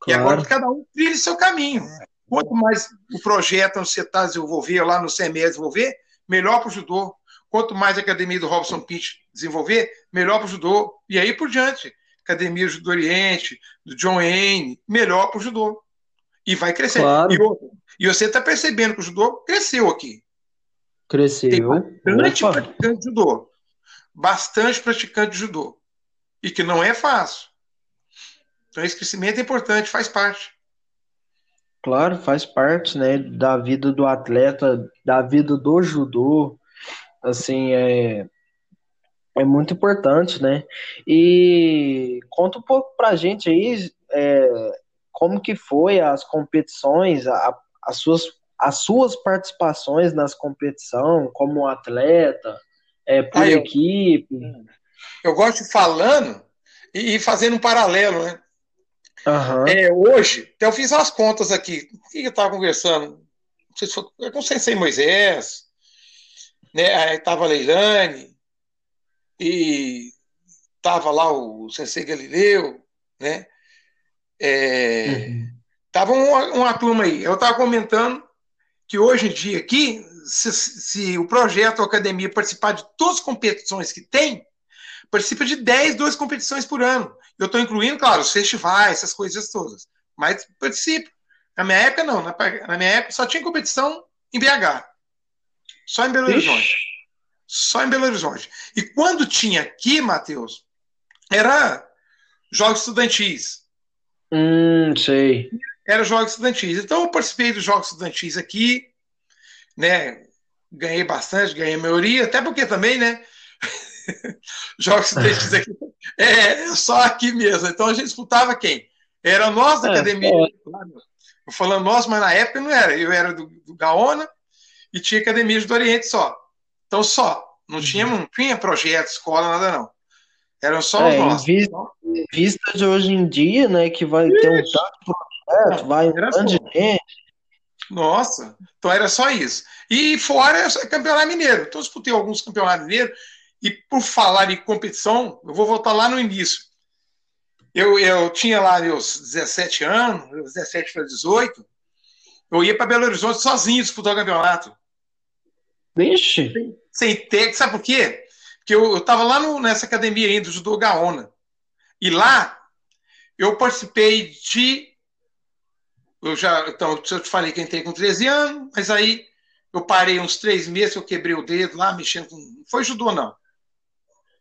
Claro. E agora cada um trilha seu caminho. Quanto mais o projeto você está desenvolver, lá no CME desenvolver, melhor para o judô. Quanto mais a academia do Robson Pinte desenvolver, melhor para o judô. E aí por diante. Academia do Oriente, do John Wayne, melhor para o judô. E vai crescer. Claro. E, e, você está percebendo que o judô cresceu aqui. Cresceu. Tem bastante Opa. praticante de judô. Bastante praticante de judô. E que não é fácil. Então esse crescimento é importante, faz parte. Claro, faz parte, né, da vida do atleta, da vida do judô. Assim, é, é muito importante, né? E conta um pouco pra gente aí é, como que foi as competições, a, as, suas, as suas participações nas competições, como atleta, é, por ah, equipe. Eu, eu gosto de falando e, e fazendo um paralelo, né? Uhum. É, hoje, até eu fiz as contas aqui. O que eu estava conversando? Não sei se foi Sensei Moisés, né? Aí estava a Leilane, e estava lá o Sensei Galileu, né? É, uhum. Tava uma, uma turma aí. Eu estava comentando que hoje em dia aqui, se, se, o projeto a Academia participar de todas as competições que tem, participa de 10, 12 competições por ano. Eu estou incluindo, claro, os festivais, essas coisas todas. Mas participa. Na minha época, não. Na, na minha época só tinha competição em BH. Só em Belo Horizonte. Só em Belo Horizonte. E quando tinha aqui, Matheus, era jogos estudantis. Hum, sei. Era jogos estudantis. Então eu participei dos jogos estudantis aqui, né? Ganhei bastante, ganhei a maioria, até porque também, né? jogos estudantis aqui é só aqui mesmo. Então a gente disputava quem? Era nós da é, academia. É. falando nós, mas na época não era. Eu era do, do Gaona e tinha academia do Oriente só. Então, só. Não uhum. tinha, não tinha projeto, escola, nada não. Eram só é, os nossos. Em vista, em vista, de hoje em dia, né, que vai Isso. ter um tanto projeto, vai um tanto de gente. Nossa, então era só isso. E fora é campeonato mineiro. Então, eu disputei alguns campeonatos mineiros. E por falar em competição, eu vou voltar lá no início. Eu, eu tinha lá meus 17 anos, 17 para 18, eu ia para Belo Horizonte sozinho disputar o campeonato. Vixe! Sem, ter, sabe por quê? Porque eu estava lá no, nessa academia ainda, do Judô Gaona. E lá eu participei de. Eu já, então, eu te falei que entrei com 13 anos, mas aí eu parei uns três meses, eu quebrei o dedo lá, mexendo com. Não foi judô, não.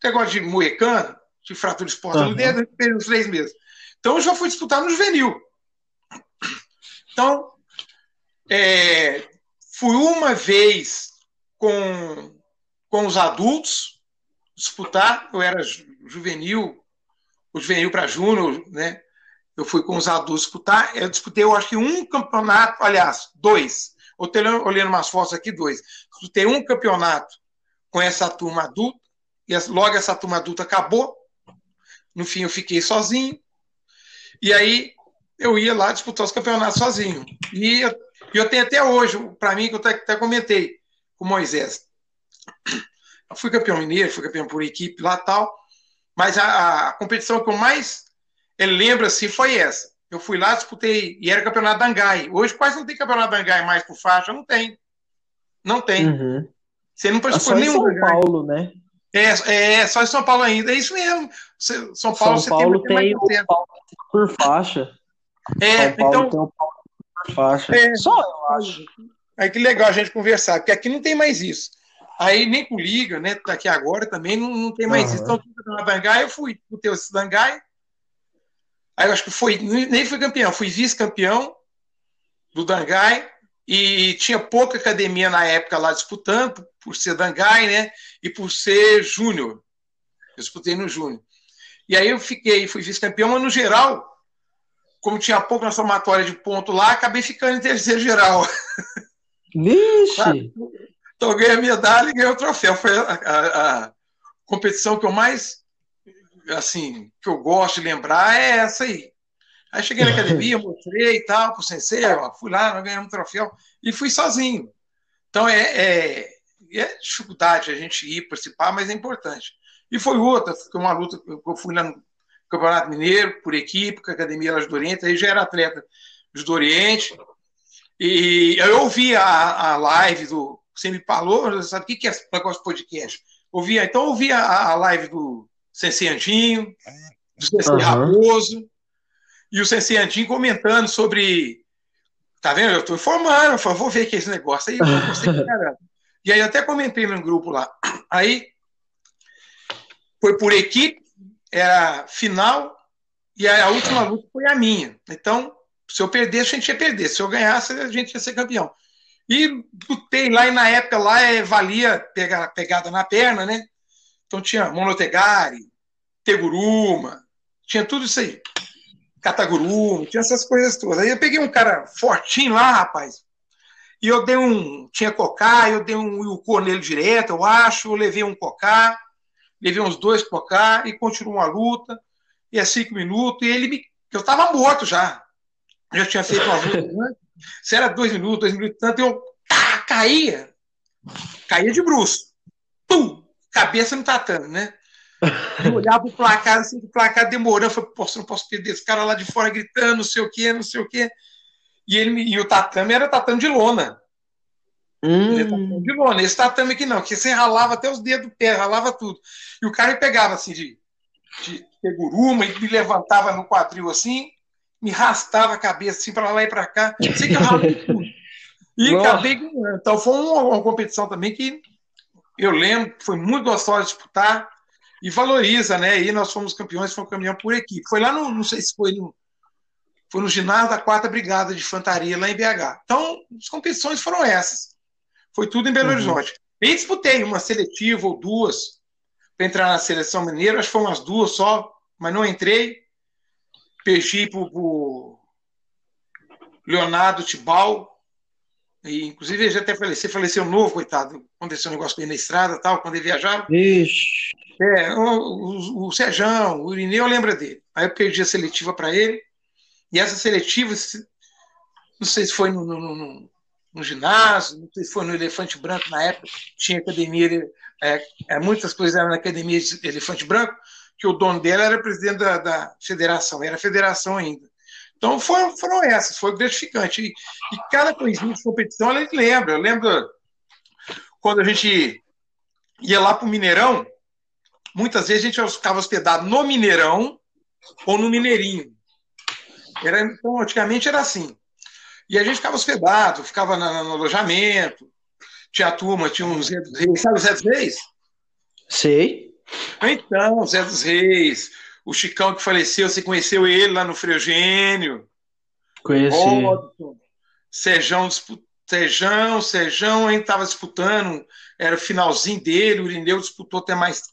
Negócio de moecano, de fratura exposta uhum. no dedo, eu perdi uns três meses. Então eu já fui disputar no juvenil. Então, é, fui uma vez com, com os adultos disputar, eu era juvenil, o juvenil para júnior, né? Eu fui com os adultos disputar, eu disputei, eu acho que um campeonato, aliás, dois. Eu olhando umas fotos aqui, dois. Disputei um campeonato com essa turma adulta, e logo essa turma adulta acabou. No fim, eu fiquei sozinho. E aí, eu ia lá disputar os campeonatos sozinho. E eu, eu tenho até hoje, para mim, que eu até, até comentei com o Moisés. Eu fui campeão mineiro, fui campeão por equipe lá tal. Mas a, a competição que eu mais lembro assim foi essa. Eu fui lá, disputei, e era campeonato da Angai. Hoje quase não tem campeonato da Angai mais por faixa, não tem. Não tem. Uhum. Você não participou é nenhum. São Paulo, né? É, é, só em São Paulo ainda, é isso mesmo. São Paulo, São Paulo tem, tem o Paulo por faixa. É, São Paulo então. Tem Paulo por faixa. É, só eu acho. Aí que legal a gente conversar, porque aqui não tem mais isso. Aí nem com Liga, né? Daqui agora também não, não tem mais uhum. isso. Então, na Dangai, eu fui pro teu Dangai. Aí eu acho que foi, nem fui campeão, fui vice-campeão do Dangai e tinha pouca academia na época lá disputando, por ser Dangai, né? E por ser júnior. Eu disputei no júnior. E aí eu fiquei, fui vice-campeão, mas no geral, como tinha pouco na somatória de ponto lá, acabei ficando em terceiro geral. Vixe! Então eu ganhei a medalha e ganhei o troféu. Foi a, a, a, competição que eu mais, assim, que eu gosto de lembrar é essa aí. Aí cheguei na academia, mostrei e tal, pro sensei, ó, fui lá, ganhamos um troféu e fui sozinho. Então é, é, é, dificuldade a gente ir participar, mas é importante. E foi outra, foi uma luta que eu fui lá no Campeonato Mineiro, por equipe, com a Academia Las do Oriente, aí já era atleta do Oriente. E eu ouvi a, a live do, você me falou, sabe o que, que é negócio de podcast? Ouvia, então ouvia a, a live do Sensei Antinho, do Sensei uhum. Raposo, e o Sensei Antinho comentando sobre. Tá vendo? Eu estou informando, eu vou ver que esse negócio aí, eu gostei caramba. E aí até comentei no grupo lá. Aí foi por equipe, era final, e a última luta foi a minha. Então, se eu perdesse, a gente ia perder. Se eu ganhasse, a gente ia ser campeão. E lutei lá, e na época lá é, valia pegar, pegada na perna, né? Então tinha monotegari, teguruma, tinha tudo isso aí. Cataguruma, tinha essas coisas todas. Aí eu peguei um cara fortinho lá, rapaz, e eu dei um. Tinha cocá, eu dei um Yuko nele direto, eu acho, eu levei um cocá, levei uns dois cocá e continuou a luta. E é cinco minutos, e ele me. Eu estava morto já. Eu já tinha feito uma luta antes. Se era dois minutos, dois minutos, tanto, eu tá, caía. Caía de bruxo. Pum! Cabeça no tatame, né? Eu olhava pro placar, assim, o placar demorando. Eu falei, poxa, não posso perder esse cara lá de fora gritando, não sei o quê, não sei o quê. E, ele, e o tatame era tatame de lona. Hum. tatame de lona. Esse tatame aqui não, que você ralava até os dedos do pé, ralava tudo. E o cara me pegava assim de, de seguruma e me levantava no quadril assim, me rastava a cabeça assim para lá e para cá. Sei que eu ralei tudo. E Nossa. acabei ganhando. Então foi uma, uma, competição também que eu lembro foi muito gostosa de disputar e valoriza, né? E nós fomos campeões, fomos campeão por equipe. Foi lá no, não sei se foi no, foi no ginásio da quarta brigada de infantaria lá em BH. Então, as competições foram essas. Foi tudo em Belo uhum. Horizonte. E disputei uma seletiva ou duas para entrar na seleção mineira, acho que foram umas duas só, mas não entrei perdi para o Leonardo Tibal, E, inclusive, ele já até faleceu, faleceu novo, coitado. Aconteceu um negócio com ele na estrada tal, quando ele viajava. Ixi. É, o, o, o Sejão, o Irineu lembra dele. Aí eu perdi a seletiva para ele. E essa seletiva, não sei se foi no, no, no, no, ginásio, não sei se foi no Elefante Branco na época, tinha academia, é, é, muitas coisas eram na academia de Elefante Branco, que o dono dela era presidente da, da federação, era federação ainda. Então foram, foram essas, foi gratificante. E, e cada coisinha de competição a gente lembra. Eu lembro quando a gente ia lá para o Mineirão, muitas vezes a gente ficava hospedado no Mineirão ou no Mineirinho. Era, então, antigamente era assim. E a gente ficava hospedado, ficava no, no alojamento, tinha turma, tinha Reis. Sabe o Zé Reis? Sei. Então, Zé dos Reis, o Chicão que faleceu, você conheceu ele lá no Freugênio. Conheci. Robson, Sejão, Sejão, Sejão, a gente estava disputando, era o finalzinho dele, o Irineu disputou até mais,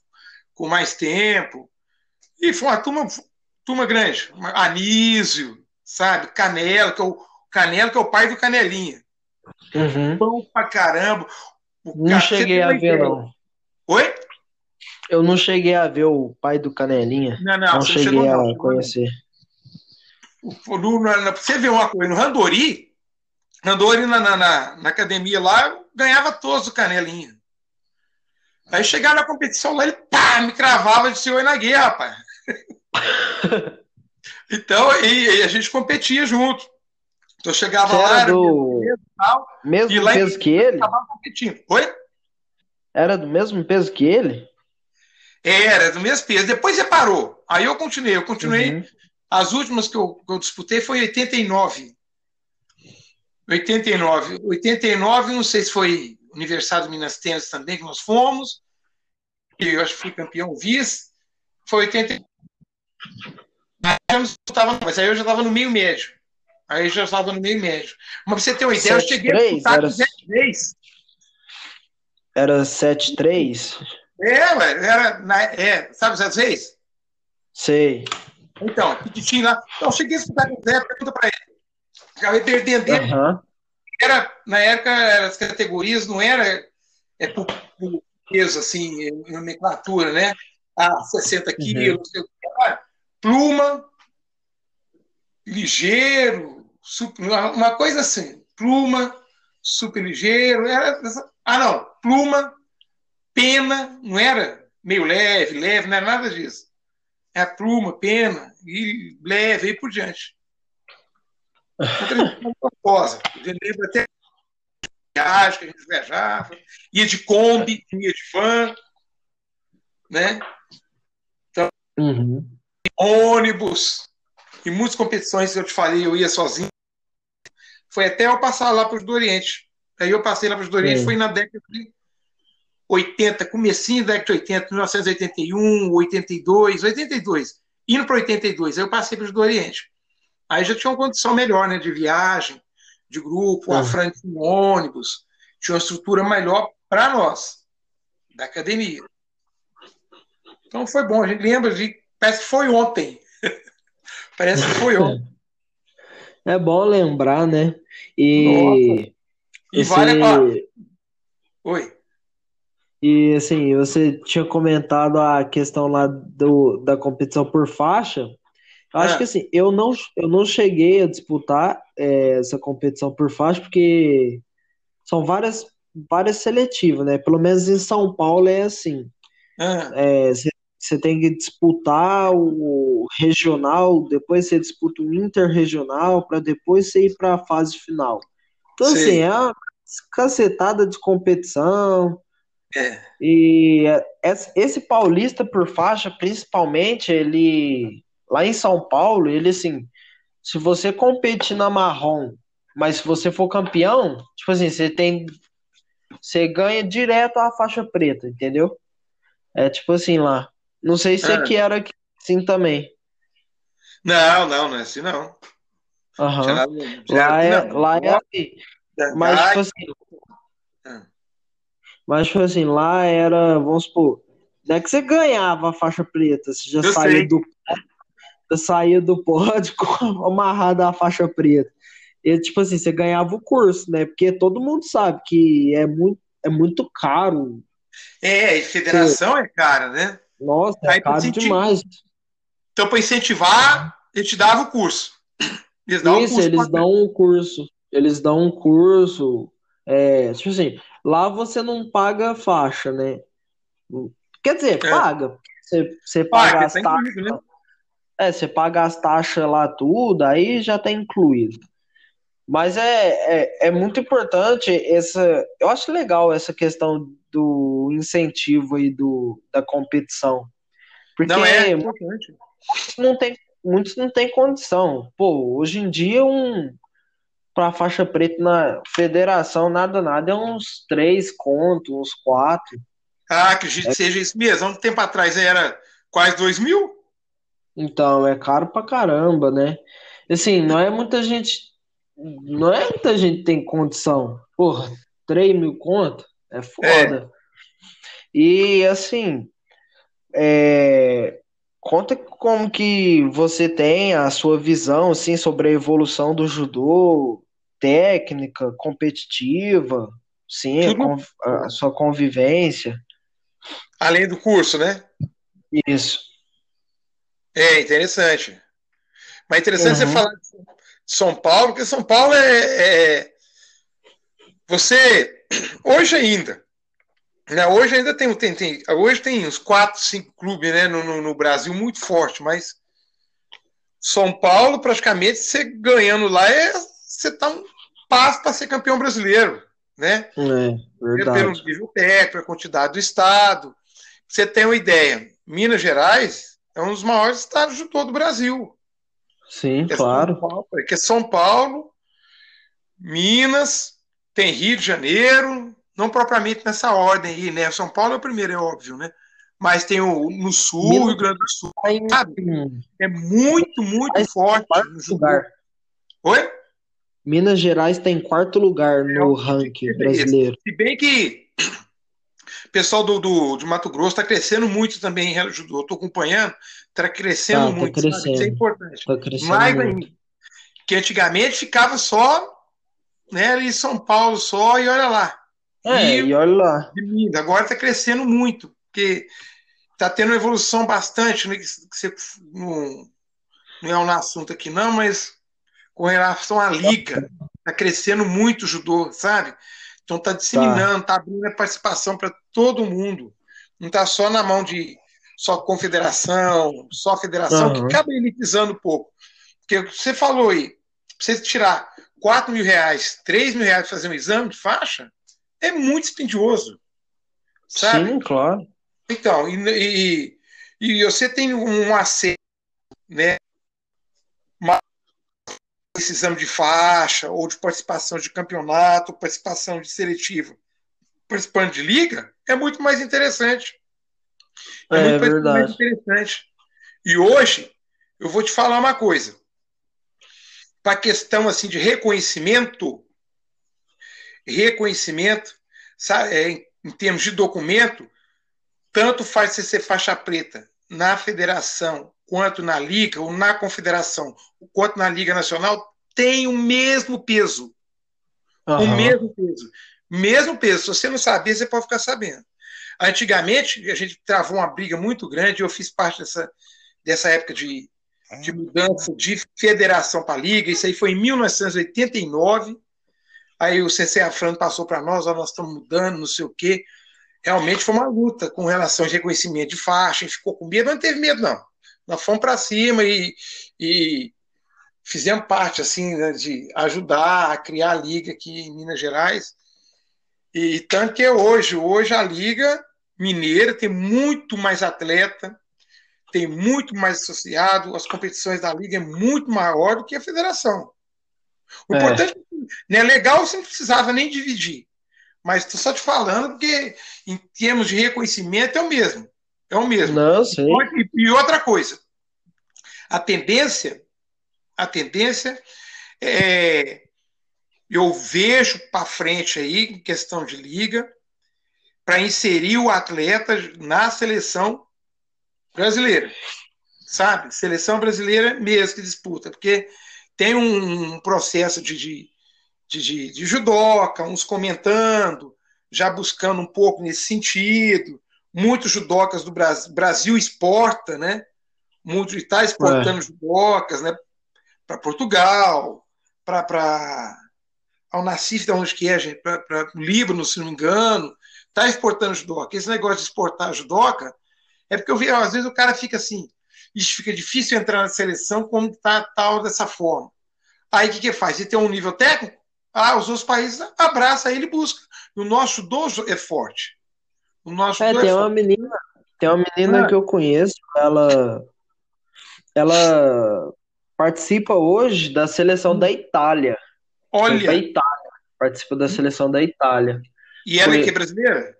com mais tempo. E foi uma turma, turma grande. Anísio, sabe? Canela, que é o Canela, que é o pai do Canelinha. Uhum. Pão pra caramba. O não cheguei a ver, não. Oi? Eu não cheguei a ver o pai do Canelinha. Não, não, não cheguei a não. conhecer. você vê uma coisa, no Randori, Randori na, na, na, na academia lá, ganhava todos o Canelinha. Aí chegava na competição lá, ele pá, me cravava de senhor na guerra, rapaz. então, e, e, a gente competia junto. Então chegava Você lá, era do mesmo, tal, mesmo e lá peso que ele? competindo. Oi? Era do mesmo peso que ele? Era, do mesmo peso. Depois separou. Aí eu continuei. Eu continuei. Uhum. As últimas que eu, que eu disputei foi em 89. 89. 89, não sei se foi aniversário do Minas Tênis também, que nós fomos. E eu acho que fui campeão vice. Foi 89. Mas aí eu já estava no meio médio. Aí eu já estava no meio médio. Mas pra você ter uma ideia, 7, eu cheguei 3, a disputar era... 3. Era 7-3? É, ué, era. Na, é, sabe o Zé Sei. Então, tinha lá. Então, cheguei a com o Zé, pergunta para ele. Acabei perdendo. Uhum. Era, na época, as categorias não era é, por, por peso, assim, nomenclatura, né? Ah, 60 quilos, uhum. pluma, ligeiro, super, uma coisa assim, pluma, super ligeiro, era, ah não, pluma, pena, não era meio leve, leve, não era nada disso. É a pluma, pena, e leve, e por diante. Eu lembro até viagem que a gente viajava, ia de Kombi, ia de van, né? Então, uhum. ônibus, e muitas competições que eu te falei, eu ia sozinho. Foi até eu passar lá para o do Oriente. Aí eu passei lá para o do Oriente, foi na década de 80, comecinho da década de 80, 1981, 82, 82, indo para 82. Aí eu passei para o do Oriente. Aí já tinha uma condição melhor, né, de viagem, de grupo, a frente de ônibus, tinha uma estrutura melhor para nós, da academia. Então foi bom, a gente lembra de. Parece que foi ontem. Parece que foi ontem. É bom lembrar, né? E. E esse... vale a... Oi. E assim, você tinha comentado a questão lá do, da competição por faixa. Eu acho é. que assim, eu não, eu não cheguei a disputar é, essa competição por faixa, porque são várias, várias seletivas, né? Pelo menos em São Paulo é assim. É. Você é, tem que disputar o regional, depois você disputa o interregional, para depois você ir para a fase final. Então, Sim. assim, é uma cacetada de competição. É. E esse paulista por faixa, principalmente, ele lá em São Paulo, ele assim, se você competir na marrom, mas se você for campeão, tipo assim, você tem você ganha direto a faixa preta, entendeu? É tipo assim lá. Não sei se é. aqui era assim também. Não, não, não é assim não. Uhum. lá, é, não, lá é assim. Mas, tipo assim, ah. Mas, tipo assim, lá era, vamos supor, não é que você ganhava a faixa preta, você já saiu do, já saía do pódio amarrado a faixa preta. e, tipo assim, você ganhava o curso, né? Porque todo mundo sabe que é muito, é muito caro. É, e federação você... é cara, né? Nossa, é Aí, caro demais. Então, para incentivar, ele te dava o curso. Eles dão Isso, um curso eles dão um curso. Eles dão um curso. É, tipo assim, lá você não paga faixa, né? Quer dizer, é. paga. Você, você paga, paga as tá taxas. Né? É, você paga as taxas lá tudo, aí já tá incluído. Mas é, é, é, muito importante essa. Eu acho legal essa questão do incentivo aí do, da competição. Porque não é importante. Muitos não tem, muitos não tem condição. Pô, hoje em dia um para faixa preta na federação nada nada é uns três contos, uns quatro. Ah, acredito é... que seja isso mesmo. Há um tempo atrás era quase dois mil. Então, é caro pra caramba, né? Assim, não é muita gente. Não é muita gente tem condição. Porra, 3 mil conto é foda. É. E assim, é, conta como que você tem a sua visão assim, sobre a evolução do judô, técnica, competitiva, sim, a, a sua convivência. Além do curso, né? Isso. É interessante. Mas é interessante uhum. você falar de São Paulo, porque São Paulo é, é, você hoje ainda, né? Hoje ainda tem, tem, tem hoje tem uns quatro, cinco clubes, né, no, no, no Brasil muito forte, mas São Paulo praticamente você ganhando lá é você tá um passo para ser campeão brasileiro, né? É, verdade. Pelo nível técnico, a quantidade do estado. Você tem uma ideia? Minas Gerais é um dos maiores estados de todo o Brasil. Sim, é claro. São Paulo, que é São Paulo, Minas, tem Rio de Janeiro, não propriamente nessa ordem aí, né? São Paulo é o primeiro, é óbvio, né? Mas tem o no Sul, Minas, Rio Grande do Sul, sabe? É muito, muito forte no lugar. Oi? Minas Gerais está em quarto lugar no é ranking brasileiro. Se bem que o pessoal do, do, de Mato Grosso está crescendo muito também em judô. Estou acompanhando, está crescendo tá, muito. Crescendo. Isso é importante. Tá Mais ainda. Que antigamente ficava só né, ali em São Paulo só, e olha lá. É, e, e olha lá. Agora está crescendo muito, porque está tendo uma evolução bastante, né, que você, não, não é um assunto aqui não, mas com relação à liga, está crescendo muito o judô, sabe? Então está disseminando, está tá abrindo a participação para todo mundo. Não está só na mão de só confederação, só federação, uhum. que acaba elitizando um pouco. Porque você falou aí, você tirar 4 mil reais, 3 mil reais para fazer um exame de faixa, é muito dispendioso. Sabe? Sim, claro. Então, e, e, e você tem um acesso, né? Esse exame de faixa, ou de participação de campeonato, participação de seletivo, participando de liga, é muito mais interessante. É, é muito verdade. mais interessante. E hoje, eu vou te falar uma coisa. Para a questão assim, de reconhecimento, reconhecimento, sabe, é, em termos de documento, tanto faz você ser faixa preta na federação quanto na liga, ou na confederação, quanto na liga nacional, tem o mesmo peso. Uhum. O mesmo peso. Mesmo peso. Se você não saber, você pode ficar sabendo. Antigamente, a gente travou uma briga muito grande, eu fiz parte dessa, dessa época de, de mudança de federação para a liga, isso aí foi em 1989. Aí o CC Afrano passou para nós, ó, nós estamos mudando, não sei o quê. Realmente foi uma luta com relação ao reconhecimento de faixa, a gente ficou com medo, mas não teve medo, não nós fomos para cima e, e fizemos parte assim né, de ajudar a criar a liga aqui em Minas Gerais. E tanto que hoje, hoje a liga mineira tem muito mais atleta, tem muito mais associado, as competições da liga é muito maior do que a federação. O é. importante não é legal, você não precisava nem dividir. Mas estou só te falando porque, em termos de reconhecimento, é o mesmo. É o mesmo. Não, sim. E outra coisa, a tendência, a tendência é, eu vejo para frente aí, em questão de liga, para inserir o atleta na seleção brasileira. Sabe? Seleção brasileira mesmo que disputa, porque tem um processo de, de, de, de, judoca, uns comentando, já buscando um pouco nesse sentido. Muitos judocas do Brasil, Brasil exporta, né? Muito está exportando é. judocas, né? Para Portugal, para ao Nassif, de onde que é, gente? Para o Líbano, se não me engano, está exportando judoca. Esse negócio de exportar judoca é porque eu vi, às vezes o cara fica assim, isso fica difícil entrar na seleção como está tal dessa forma. Aí o que, que faz? Se tem um nível técnico, ah, os outros países abraçam ele e busca. O nosso dojo é forte. O nosso é, é tem é uma menina, tem uma menina ah. que eu conheço, ela ela participa hoje da seleção da Itália. Olha, da Itália, participa da seleção da Itália. E ela Foi... é que é brasileira?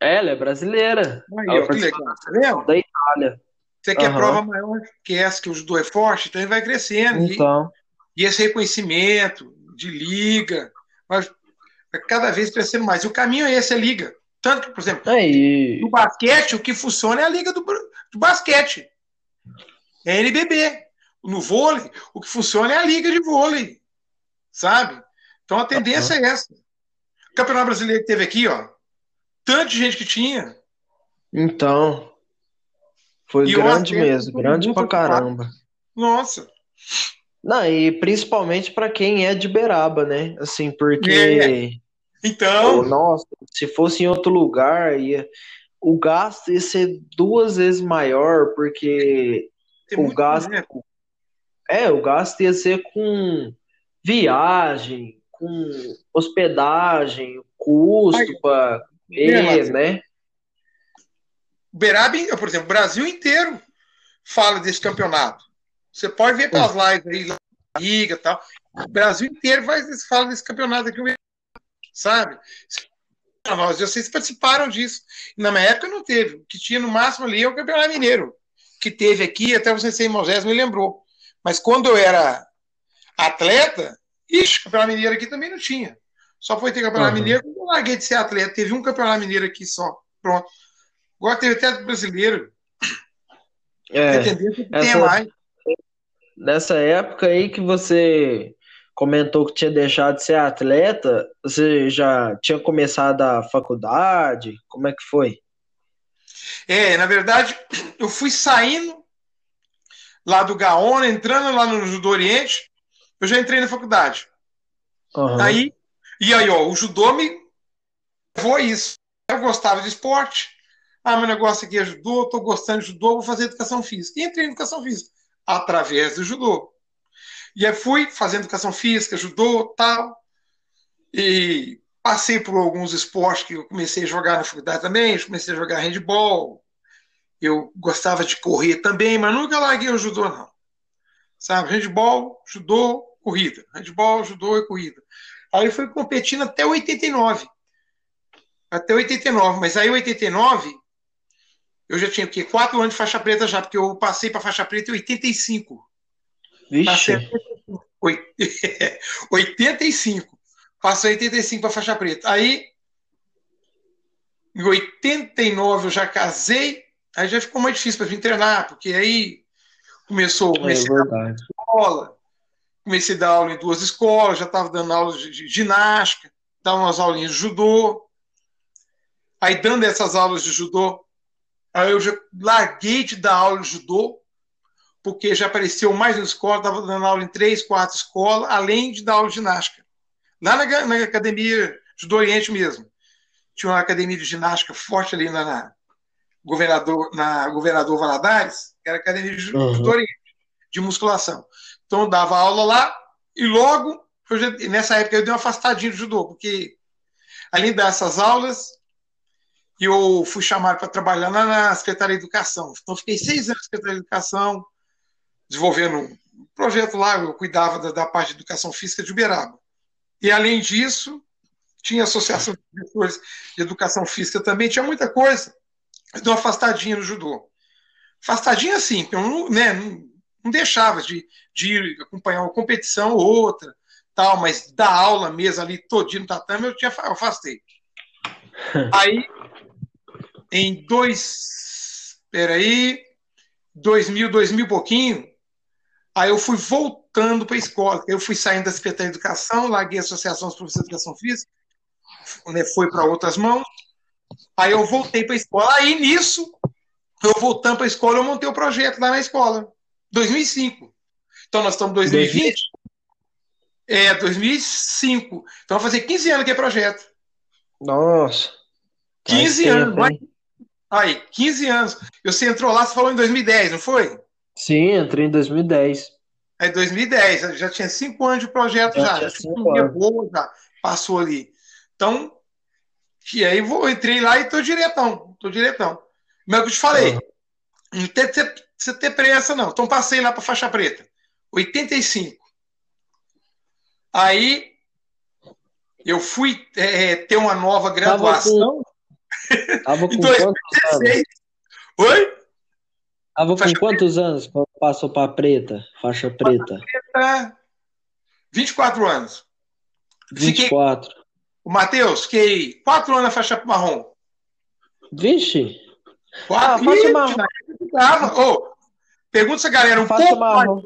Ela é brasileira. Aí, ela legal. Tá Da Itália. Você quer uhum. prova maior que essa, que o judô é forte, então ele vai crescendo. Então. E, e esse reconhecimento de liga, mas cada vez crescendo mais. E o caminho é esse, a liga. Tanto que, por exemplo, Aí. no basquete, o que funciona é a liga do, do basquete. É NBB. No vôlei, o que funciona é a liga de vôlei. Sabe? Então a tendência uhum. é essa. O Campeonato Brasileiro que teve aqui, ó. Tanta gente que tinha. Então. Foi e grande mesmo, grande pra caramba. Nossa. Não, e principalmente para quem é de Beraba, né? Assim, porque. É. Então. Nossa, se fosse em outro lugar, ia... o gasto ia ser duas vezes maior, porque o gasto. É, o gasto ia ser com viagem, com hospedagem, custo para comer, né? Beraba, por exemplo, o Brasil inteiro fala desse campeonato. Você pode ver pelas lives aí, liga e tal. O Brasil inteiro vai, fala desse campeonato aqui, sabe? Nós, vocês participaram disso. Na minha época não teve. O que tinha no máximo ali é o Campeonato Mineiro, que teve aqui, até o Sensei Moisés me lembrou. Mas quando eu era atleta, ixi, Campeonato Mineiro aqui também não tinha. Só foi ter Campeonato uhum. Mineiro quando eu larguei de ser atleta. Teve um Campeonato Mineiro aqui só. Pronto. Agora teve até brasileiro. É, essa, mais. Nessa época aí que você comentou que tinha deixado de ser atleta, você já tinha começado a faculdade? Como é que foi? É, na verdade, eu fui saindo lá do Gaona, entrando lá no Judô Oriente, eu já entrei na faculdade. Uhum. Aí, e aí, ó, o judô me levou a isso. Eu gostava de esporte, ah, meu negócio aqui é judô, estou gostando de judô, vou fazer educação física. E entrei em educação física, através do judô. E aí fui fazendo educação física, judô, tal. E passei por alguns esportes que eu comecei a jogar na faculdade também, comecei a jogar handball. Eu gostava de correr também, mas nunca larguei o judô, não. Sabe, handball, judô, corrida. Handball, judô e corrida. Aí eu fui competindo até 89. Até 89, mas aí 89 eu já tinha o quê? Quatro anos de faixa preta já, porque eu passei para faixa preta em 85. Vixe. Passei 85. Passei 85 para faixa preta. Aí, em 89 eu já casei, aí já ficou mais difícil para vir treinar, porque aí começou, é comecei é a dar escola, comecei a dar aula em duas escolas, já estava dando aula de ginástica, dava umas aulinhas de judô. Aí, dando essas aulas de judô, Aí eu já larguei de dar aula de judô, porque já apareceu mais uma escola, estava dando aula em três, quatro escolas, além de dar aula de ginástica. Lá na, na academia Judô Oriente mesmo. Tinha uma academia de ginástica forte ali na, na governador, na governador Valadares, que era a academia de uhum. Judô Oriente, de musculação. Então eu dava aula lá e logo, já, nessa época eu dei uma afastadinha do judô, porque além dessas aulas, eu fui chamado para trabalhar na, Secretaria de Educação. Então, fiquei seis anos na Secretaria de Educação, desenvolvendo um projeto lá, eu cuidava da, da parte de educação física de Uberaba. E, além disso, tinha associação de professores de educação física também, tinha muita coisa. Eu dei uma afastadinha no judô. Afastadinha, assim, eu não, né, não, não deixava de, de ir acompanhar uma competição ou outra, tal, mas da aula mesmo ali, todinho no tatame, eu tinha eu afastei. Aí em dois, peraí, 2000, 2000 pouquinho, Aí eu fui voltando para a escola. Eu fui saindo da Secretaria de Educação, larguei a Associação dos Professores de Educação Física, né, foi para outras mãos. Aí eu voltei para a escola. Aí nisso, eu voltando para a escola, eu montei o projeto lá na escola. 2005. Então nós estamos em 2020. É, 2005. Então vai fazer 15 anos que é projeto. Nossa. 15 anos. Tempo, Aí, 15 anos. Você entrou lá, você falou em 2010, não foi? Sim, entrei em 2010. É 2010, já tinha cinco anos de projeto já. Já, já boa, já passou ali. Então, e aí vou, entrei lá e tô diretão, tô diretão. Mas é eu te falei, uhum. não tem você ter pressa, não. Então passei lá para faixa preta. 85. Aí eu fui é, ter uma nova graduação. Tava com, tava com quantos anos? Oi? Tava com faixa quantos preta. anos quando passou para preta, faixa preta? Faixa preta, 24 anos. 24. Fiquei, o Matheus, fiquei 4 anos na faixa marrom. Vixe. Quatro, ah, faixa marrom. Oh, pergunta essa galera um pouco marrom.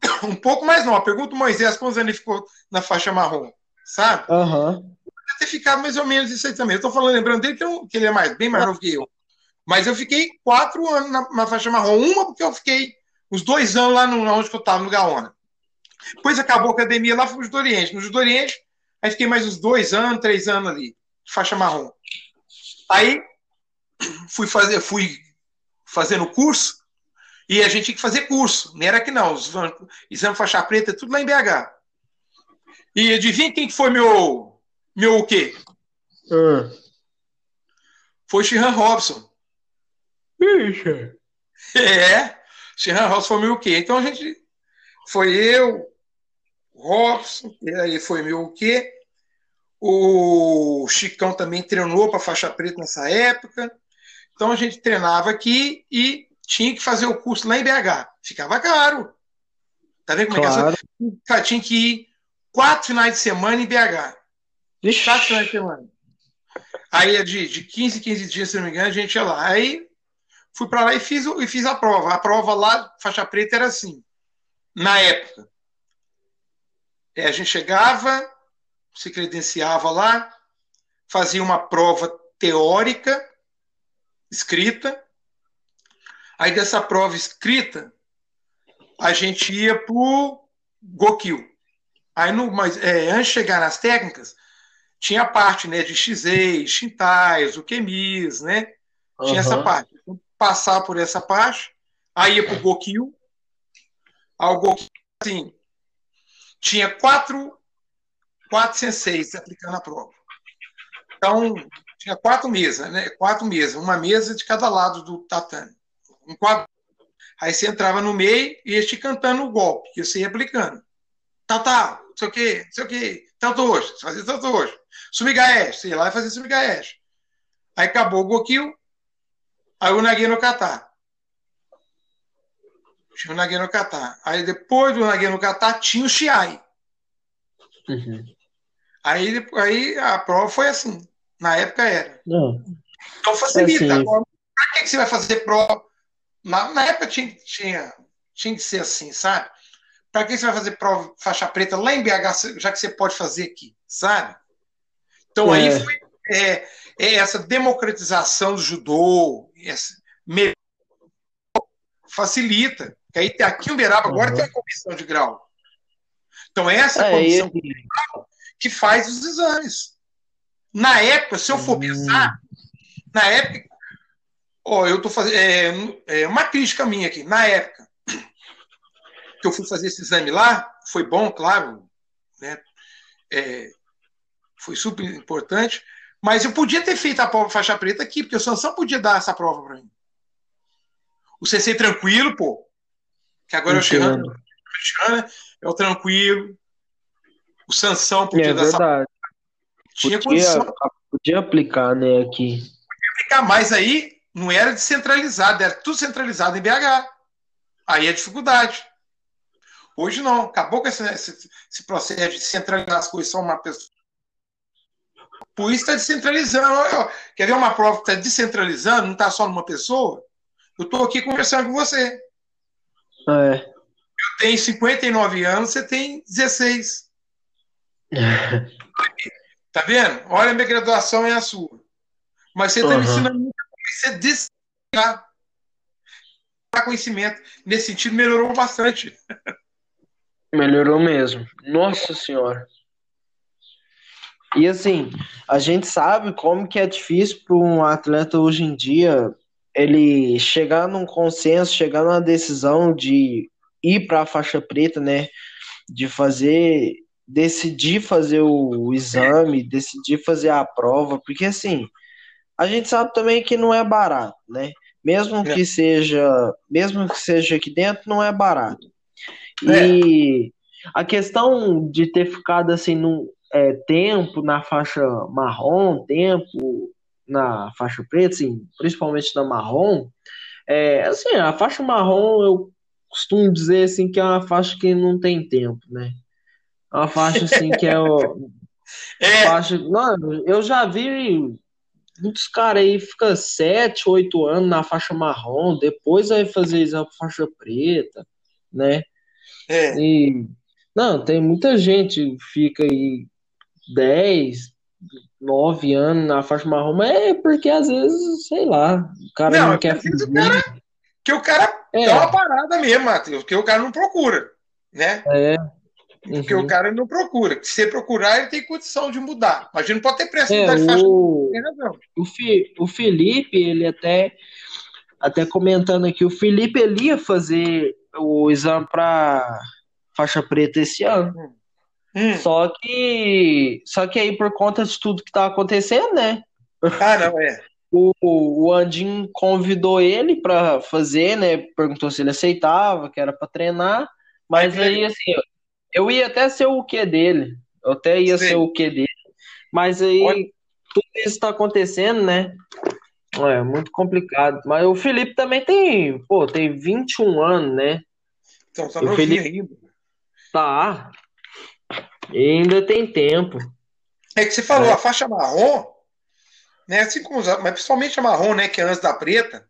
mais um pouco mais não. Pergunta o Moisés quantos anos ele ficou na faixa marrom, sabe? Aham. Uhum. ter ficado mais ou menos isso aí também. Eu tô falando, lembrando dele que, eu, que ele é mais, bem mais novo que eu. Mas eu fiquei quatro anos na, na, faixa marrom. Uma porque eu fiquei os dois anos lá no, onde eu estava, no Gaona. Depois acabou a academia lá, fui no Judo Oriente. No Judo Oriente, aí fiquei mais uns dois anos, três anos ali, faixa marrom. Aí fui fazer, fui fazendo curso e a gente tinha que fazer curso. Não era que não, os exame faixa preta, tudo lá em BH. E adivinha quem foi meu, meu o quê? Uh. Foi Shihan Robson. Ixi. É, Sheehan Robson foi o quê? Então a gente. Foi eu, Robson, e aí foi meu o quê? O Chicão também treinou para faixa preta nessa época. Então a gente treinava aqui e tinha que fazer o curso lá em BH. Ficava caro. Tá vendo como claro. é que é? Tinha que ir quatro finais de semana em BH. Ixi. Quatro finais de semana. Aí é de, de 15 15 dias, se não me engano, a gente ia lá. Aí fui para lá e fiz, e fiz a prova. A prova lá, faixa preta, era assim. Na época, é, a gente chegava, se credenciava lá, fazia uma prova teórica, escrita. Aí dessa prova escrita, a gente ia para o Gokil. Aí, no, mas, é, antes de chegar nas técnicas, tinha a parte né, de XEI, Shintais, o Kemis, né? Tinha uhum. essa parte passar por essa parte, aí ia para o Gokil. Ao Gokil, assim, tinha quatro, quatro senseis aplicando a prova. Então, tinha quatro mesas, né? Quatro mesas, uma mesa de cada lado do tatame. Um quadro. Aí você entrava no meio e ia te cantando o golpe, que você ia aplicando. Tá, tá, não sei o quê, não sei o quê. Tanto hoje, você fazia tanto hoje. Sumigaesh, você ia lá e fazia sumigaesh. Aí acabou o Gokil, Aí o Nagui no Catar. Tinha o Nagui no Catar. Aí depois do Nagui no Catar tinha o Chiai. Uhum. Aí, aí a prova foi assim. Na época era. Não. Então facilita. É assim. Agora, pra que, você vai fazer prova? Na, na época tinha, tinha, tinha que ser assim, sabe? Para que você vai fazer prova faixa preta lá em BH, já que você pode fazer aqui, sabe? Então é. aí foi. É, é essa democratização do judô, facilita. Que aí aqui em Uberaba agora uhum. tem a comissão de grau. Então essa é, comissão de grau que faz os exames. Na época, se eu for uhum. pensar, na época, ó, eu tô fazendo é, é, uma crítica minha aqui. Na época que eu fui fazer esse exame lá, foi bom, claro, né? É, foi super importante, mas eu podia ter feito a prova faixa preta aqui, porque o Sansão podia dar essa prova para mim. O CC tranquilo, pô. Que agora Entendo. é o Xerrano. É o tranquilo. O Sansão podia é, dar verdade. essa Tinha podia, condição. Podia aplicar, né, aqui. Podia aplicar, mas aí não era descentralizado, era tudo centralizado em BH. Aí é dificuldade. Hoje não, acabou com esse, esse, esse processo de centralizar as coisas só uma pessoa por isso está descentralizando. Quer ver uma prova que está descentralizando, não está só numa pessoa? Eu estou aqui conversando com você. É. Eu tenho 59 anos, você tem 16. tá vendo? Olha, minha graduação é a sua. Mas você está uhum. me ensinando muita coisa. Você destacar conhecimento. Nesse sentido, melhorou bastante. Melhorou mesmo. Nossa Senhora. E assim, a gente sabe como que é difícil para um atleta hoje em dia ele chegar num consenso, chegar numa decisão de ir para a faixa preta, né? De fazer, decidir fazer o exame, decidir fazer a prova, porque assim, a gente sabe também que não é barato, né? Mesmo é. que seja, mesmo que seja aqui dentro, não é barato. É. E a questão de ter ficado assim no é, tempo na faixa marrom, tempo na faixa preta, assim, principalmente na marrom, é, assim, a faixa marrom eu costumo dizer assim que é uma faixa que não tem tempo, né? É uma faixa assim que é o é. faixa, não, eu já vi muitos caras aí fica sete, oito anos na faixa marrom, depois vai fazer exame faixa preta, né? É. E não, tem muita gente que fica aí 10, 9 anos na faixa marrom, é porque às vezes, sei lá, o cara não, não quer fazer. O cara, que o cara é. dá uma parada mesmo, Matheus, que o cara não procura, né? É. Uhum. Porque o cara não procura. Se procurar, ele tem condição de mudar. Mas a gente não pode ter pressa é, de faixa o... O, Fi... o Felipe, ele até até comentando aqui, o Felipe ele ia fazer o exame para faixa preta esse ano. Hum. Só que só que aí por conta de tudo que tá acontecendo, né? Ah, não é. O, o Andim convidou ele para fazer, né? Perguntou se ele aceitava, que era para treinar, mas é aí assim, eu ia até ser o que dele. Eu até ia Sim. ser o que dele. Mas aí Olha. tudo isso tá acontecendo, né? É muito complicado. Mas o Felipe também tem, pô, tem 21 anos, né? Então tá o Felipe ainda. Tá. E ainda tem tempo. É que você falou, é. a faixa marrom, né? Assim como, mas principalmente a marrom, né? Que é antes da preta,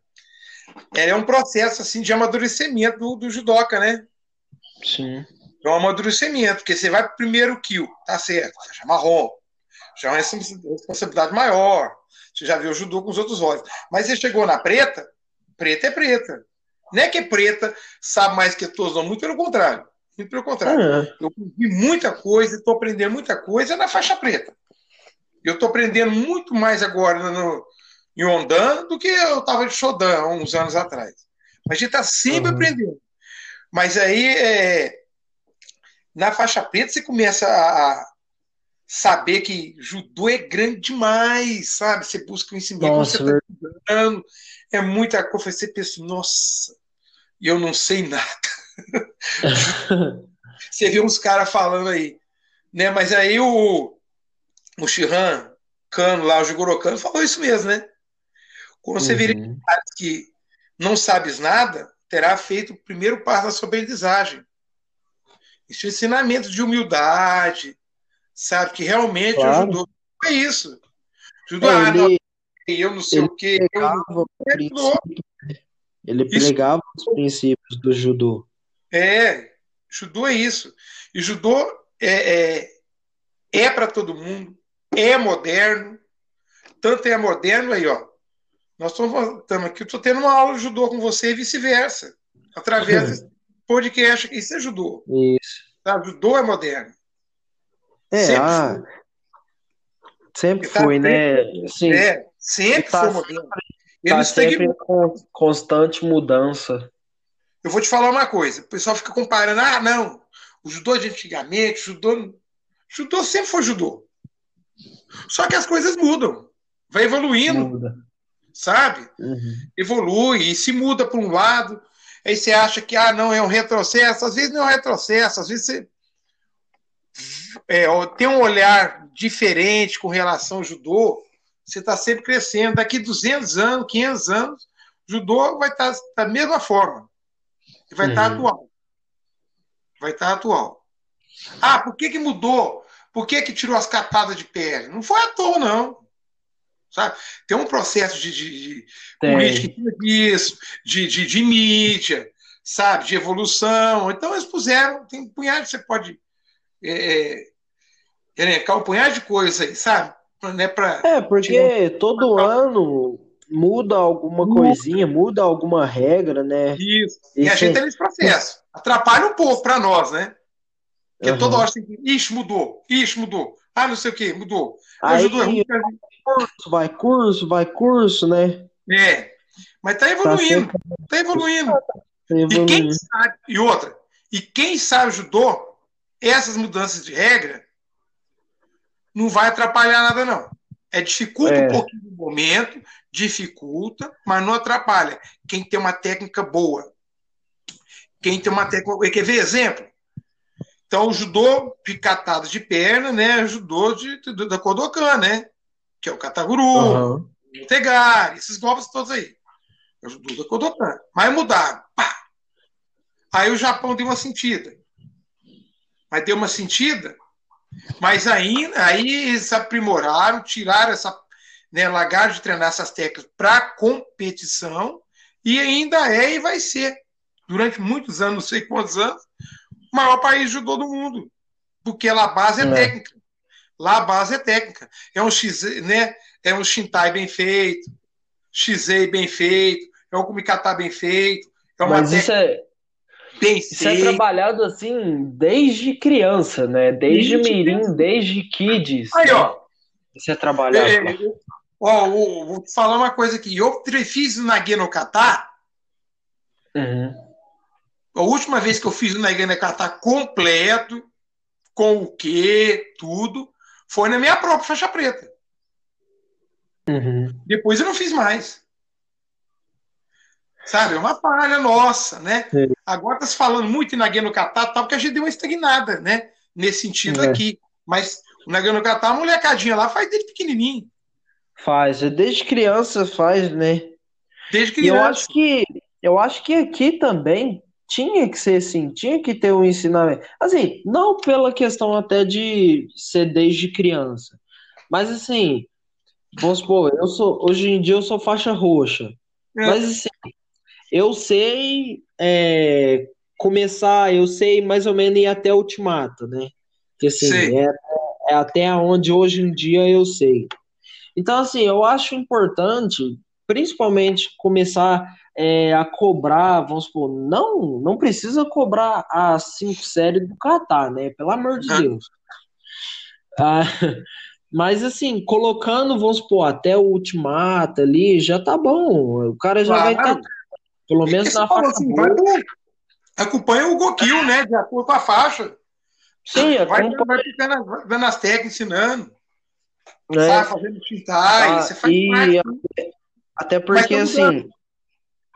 ela é um processo assim de amadurecimento do, do judoca, né? Sim. É um amadurecimento, porque você vai pro primeiro kill, tá certo, faixa marrom. Já é uma responsabilidade maior. Você já viu o judô com os outros olhos. Mas você chegou na preta, preta é preta. Não é que é preta, sabe mais que todos, não, muito pelo contrário. Muito pelo contrário. É. Eu vi muita coisa, estou aprendendo muita coisa na faixa preta. Eu estou aprendendo muito mais agora no, em Ondan do que eu estava de Shodan há uns anos atrás. Mas a gente está sempre uhum. aprendendo. Mas aí, é, na faixa preta, você começa a saber que judô é grande demais, sabe? Você busca conhecimento, nossa, você está estudando, é muita coisa. Você pensa, nossa, eu não sei nada. você vê uns caras falando aí, né? Mas aí o, o Shihan Kano lá, o Jigoro Kano, falou isso mesmo, né? Quando você uhum. vira que não sabes nada, terá feito o primeiro passo da sua aprendizagem. Isso é ensinamento de humildade, sabe? Que realmente claro. o judô é isso. Judô, é, ah, não, eu não sei o quê. Ele pregava os princípios do judô. É, judô é isso. E judô é, é, é para todo mundo, é moderno, tanto é moderno aí, ó. Nós estamos aqui, eu estou tendo uma aula de judô com você e vice-versa, através desse podcast. Isso é judô. Isso. Tá? Judô é moderno. É, sempre ah, foi. Sempre tá foi, né? Sim. É, sempre tá foi moderno. Ele tá sempre em constante mudança. Eu vou te falar uma coisa: o pessoal fica comparando, ah, não, o judô de antigamente, o judô. Judô sempre foi judô. Só que as coisas mudam, vai evoluindo, Muda. sabe? Uhum. Evolui e se muda para um lado. Aí você acha que ah, não, é um retrocesso. Às vezes não é um retrocesso, às vezes você é, tem um olhar diferente com relação ao judô. Você está sempre crescendo. Daqui 200 anos, 500 anos, judô vai estar tá da mesma forma vai estar uhum. atual. Vai estar atual. Ah, por que, que mudou? Por que, que tirou as catadas de pele? Não foi à toa, não. Sabe? Tem um processo de, de, de política disso, de, de, de mídia, sabe, de evolução. Então eles puseram, tem um punhado, você pode é, elencar um punhado de coisas aí, sabe? Né, pra é, porque todo ano muda alguma coisinha, muda alguma regra, né? Isso. E, e a gente tá nesse processo. Atrapalha um pouco para nós, né? Porque uhum. toda hora tem que. Ixi, mudou. Ixi, mudou. Ah, não sei o que, mudou. Aí, curso, vai curso, vai curso, né? É. Mas tá evoluindo. Tá, sempre... tá evoluindo. Tá evoluindo. E quem sabe, e outra, e quem sabe judô, essas mudanças de regra não vai atrapalhar nada, não. É dificulta é. um pouquinho no momento, dificulta, mas não atrapalha. Quem tem uma técnica boa. Quem tem uma técnica. Quer ver exemplo? Então, o judô picatado de perna, né? O judô de, de, da Kodokan, né? Que é o Kataguru, uhum. o Tegari, esses golpes todos aí. É o judô da Kodokan. Mas mudaram. Pá! Aí o Japão deu uma sentida. Mas deu uma sentida, mas aí, aí eles aprimoraram, tiraram essa. Né, largaram de treinar essas técnicas para competição e ainda é e vai ser, durante muitos anos, não sei quantos anos, o maior país de judô do mundo. Porque lá a base é, é. técnica. Lá a base é técnica. É um X, né? É um Shintai bem feito, Xei bem feito, é um Kumikata bem feito. É uma Mas técnica... isso é. Isso é trabalhado assim desde criança, né? Desde mirim, desde kids. Aí, ó. Isso é trabalhado. É ó, vou, vou falar uma coisa aqui. Eu fiz o Nagui no Kata. Uhum. A última vez que eu fiz o Nagui no Kata completo, com o que, tudo, foi na minha própria faixa preta. Uhum. Depois eu não fiz mais. Sabe? É uma falha nossa, né? É. Agora está se falando muito em Nagano Catar, tal, porque a gente deu uma estagnada, né? Nesse sentido é. aqui. Mas o Nagano Catar, a molecadinha lá faz desde pequenininho. Faz, é desde criança faz, né? Desde criança. E eu acho que eu acho que aqui também tinha que ser assim, tinha que ter um ensinamento. Assim, não pela questão até de ser desde criança, mas assim, vamos supor, eu sou hoje em dia eu sou faixa roxa. É. Mas assim, eu sei é, começar, eu sei mais ou menos ir até o ultimato, né? Que assim, é, é, até onde hoje em dia eu sei. Então, assim, eu acho importante, principalmente, começar é, a cobrar, vamos supor, não, não precisa cobrar a cinco séries do Qatar, né? Pelo amor de Deus. Ah, mas assim, colocando, vamos supor, até o ultimato ali, já tá bom. O cara já vai estar. Tá pelo menos na faixa assim, vai, Acompanha o Gokil, né? De acordo com a faixa. Sim, vai, vai ficando, dando as técnicas, ensinando. É. Sabe, fazendo tintai, ah, você faz e, parte, Até porque, assim,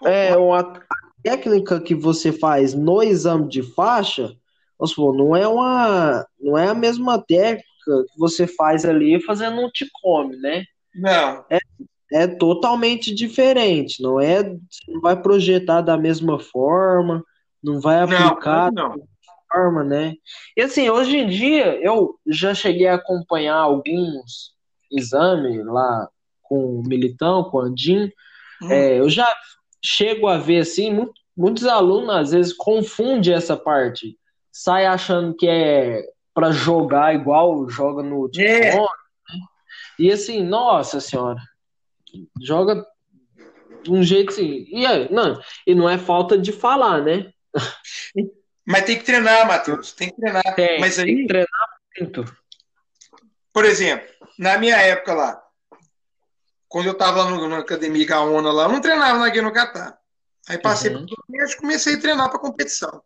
é, uma, técnica que você faz no exame de faixa, vamos supor, não é uma. Não é a mesma técnica que você faz ali fazendo um ticome, né? Não. É, é totalmente diferente, não é? não vai projetar da mesma forma, não vai aplicar não, não. Forma, né? E assim, hoje em dia eu já cheguei a acompanhar alguns exames lá com o Militão, com o Andim, hum. é, eu já chego a ver assim, muito, muitos alunos às vezes confundem essa parte, sai achando que é para jogar igual joga no é. telefone, né? E assim, nossa senhora, joga de um jeito assim. E, não, e não é falta de falar, né? Mas tem que treinar, Matheus. Tem que treinar. Tem, Mas aí, tem que treinar muito. Por exemplo, na minha época lá, quando eu estava na academia Gaona lá, eu não treinava na Guia no Catar. Aí passei uhum. para o comecei a treinar para competição.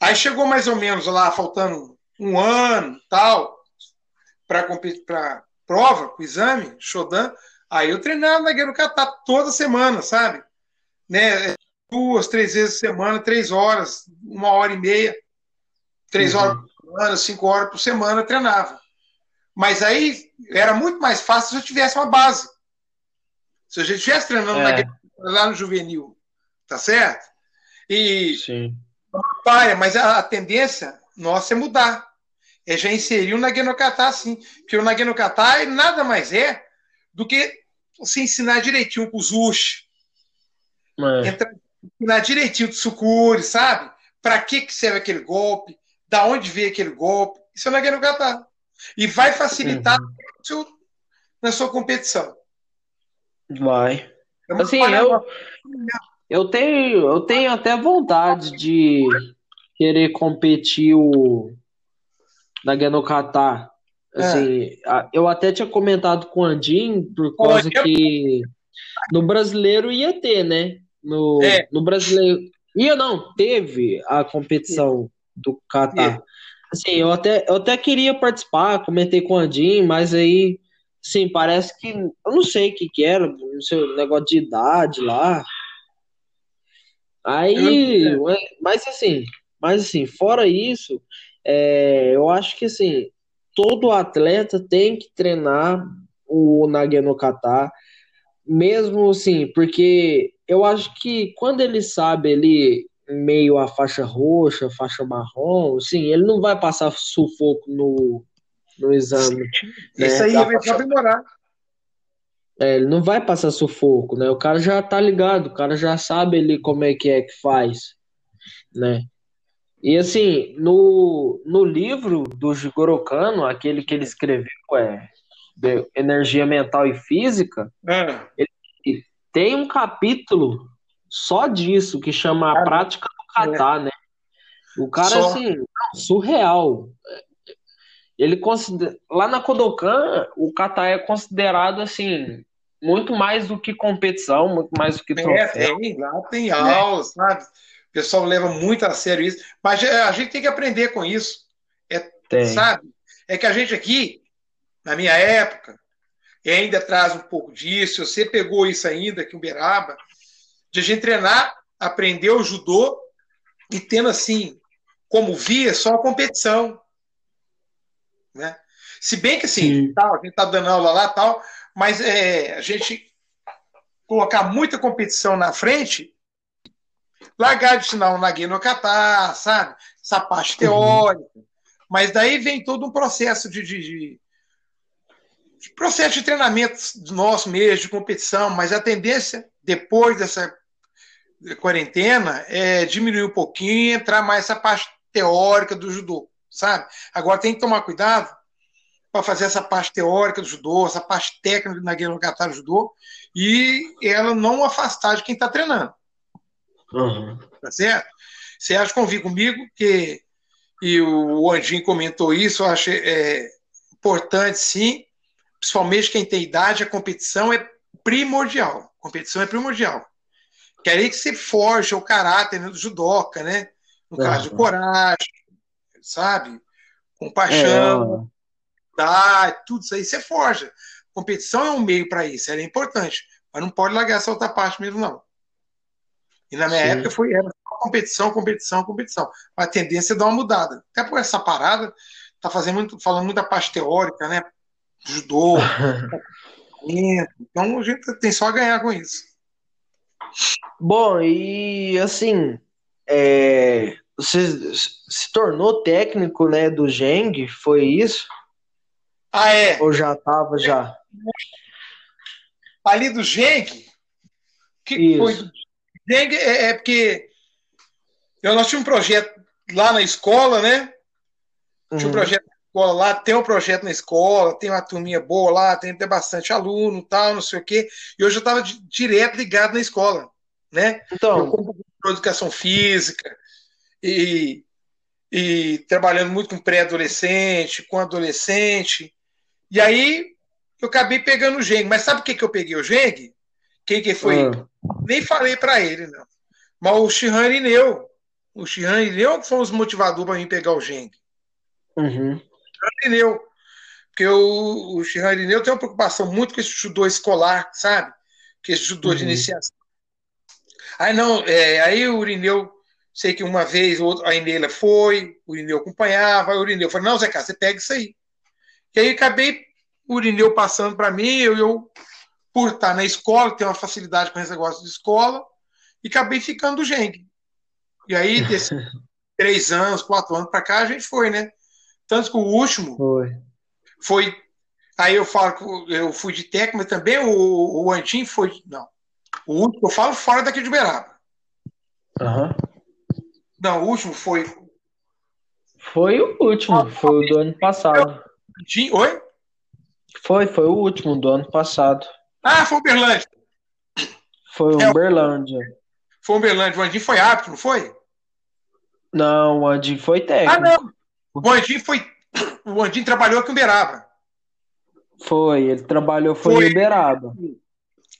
Aí chegou mais ou menos lá, faltando um ano tal, para prova, com o exame, Shodan. Aí eu treinava na Guerra Catar toda semana, sabe? Né? Duas, três vezes por semana, três horas, uma hora e meia, três uhum. horas por semana, cinco horas por semana eu treinava. Mas aí era muito mais fácil se eu tivesse uma base. Se a gente estivesse treinando é. Lá no juvenil, tá certo? E Sim. Paia, mas a, a, tendência nossa é mudar. É já inserir o Nagenokatá, sim. Porque o Nagenokatá nada mais é do que você ensinar direitinho com os ush. É. Entrar na direitinho do sucuri, sabe? Para que, que serve aquele golpe? Da onde veio aquele golpe? Isso é na Guerra Catar. E vai facilitar uhum. na sua competição. Vai. É assim, eu, eu tenho, eu tenho até vontade de querer competir o, na Guenocatá. Assim, é. eu até tinha comentado com o Andim por causa que no brasileiro ia ter, né? No, é. no brasileiro. Ia não, teve a competição do Catar. Assim, eu até, eu até queria participar, comentei com o Andim, mas aí, sim, parece que. Eu não sei o que, que era, não sei, negócio de idade lá. Aí, mas assim, mas assim, fora isso, é, eu acho que assim, todo atleta tem que treinar o Nagano Kata, mesmo assim, porque eu acho que quando ele sabe ele meio a faixa roxa, faixa marrom, sim, ele não vai passar sufoco no, no exame. Né, Isso aí vai faixa... aprimorar. É, ele não vai passar sufoco, né? O cara já tá ligado, o cara já sabe ele como é que é que faz, né? E assim, no, no livro do Jigoro Kano, aquele que ele escreveu, é Energia Mental e Física, é. ele tem um capítulo só disso, que chama A Prática do Kata, é. né? O cara, só... assim, surreal. Ele considera... Lá na Kodokan, o kata é considerado, assim, muito mais do que competição, muito mais do que é, troféu. É, tem, lá tem aulas, sabe? O pessoal leva muito a sério isso, mas é, a gente tem que aprender com isso. É, sabe? É que a gente aqui, na minha época, e ainda traz um pouco disso, você pegou isso ainda aqui em Uberaba, de a gente treinar, aprender o judô e tendo assim, como via, só a competição. Né? Se bem que assim, tal, a gente tá dando aula lá tal, mas é, a gente colocar muita competição na frente largar de sinal na guia no Catar, sabe? Essa parte uhum. teórica. Uhum. Mas daí vem todo um processo de, de, de, de processo de treinamento nosso mesmo, de competição, mas a tendência, depois dessa quarentena, é diminuir um pouquinho, entrar mais essa parte teórica do judô, sabe? Agora tem que tomar cuidado para fazer essa parte teórica do judô, essa parte técnica na guia no Catar do judô, e ela não afastar de quem está treinando. Uhum. Tá certo? Você acha convir comigo que e o Anjinho comentou isso, eu acho é, importante sim, principalmente quem tem idade, a competição é primordial. A competição é primordial. Quer que você forje o caráter né, do judoca, né? No uhum. caso de coragem, sabe? Compaixão, é. Tá, tudo isso aí você forja. Competição é um meio para isso, ela é importante, mas não pode largar essa outra parte mesmo, não. E na minha Sim. época foi era competição, competição, competição. A tendência é dar uma mudada. Até por essa parada, tá fazendo muito, falando muito da parte teórica, né? Judô. então a gente tem só a ganhar com isso. Bom, e assim, é, você se tornou técnico né, do Geng, foi isso? Ah, é? Ou já estava já? Ali do Geng? Que isso. foi do Dengue é, é porque eu, nós tínhamos um projeto lá na escola, né? Tinha um uhum. projeto escola lá, tem um projeto na escola, tem uma turminha boa lá, tem até bastante aluno tal, não sei o quê. E hoje eu estava direto ligado na escola, né? Então, eu educação física e, e trabalhando muito com pré-adolescente, com adolescente. E aí eu acabei pegando o Geng. Mas sabe o que, que eu peguei o Geng? Quem que foi? Ah. Nem falei para ele, não. Mas o Shihan Irineu. O Shihan Irineu foi os motivadores para mim pegar o Geng. Uhum. Irineu. Porque o, o Shihan Irineu tem uma preocupação muito com esse judô escolar, sabe? Que esse judô uhum. de iniciação. Aí não, é, aí o Irineu, sei que uma vez a Inela foi, o Irineu acompanhava, aí o Irineu falou, não, Zé Carlos, você pega isso aí. E aí acabei o Irineu passando para mim, eu, eu por estar na escola, ter uma facilidade com esse negócio de escola, e acabei ficando do Geng. E aí, desses três anos, quatro anos para cá, a gente foi, né? Tanto que o último foi. foi aí eu falo que eu fui de técnico, mas também o, o Antim foi. Não. O último eu falo fora daqui de Uberaba. Uhum. Não, o último foi. Foi o último, foi o do ano passado. Oi? Foi, foi o último do ano passado. Ah, foi o Uberlândia. Foi o é, Uberlândia. Foi o Uberlândia. O Andim foi árbitro, não foi? Não, o Andim foi técnico. Ah, não. O Andim foi. O Andim trabalhou aqui em Uberaba. Foi, ele trabalhou, foi, foi. em Uberaba.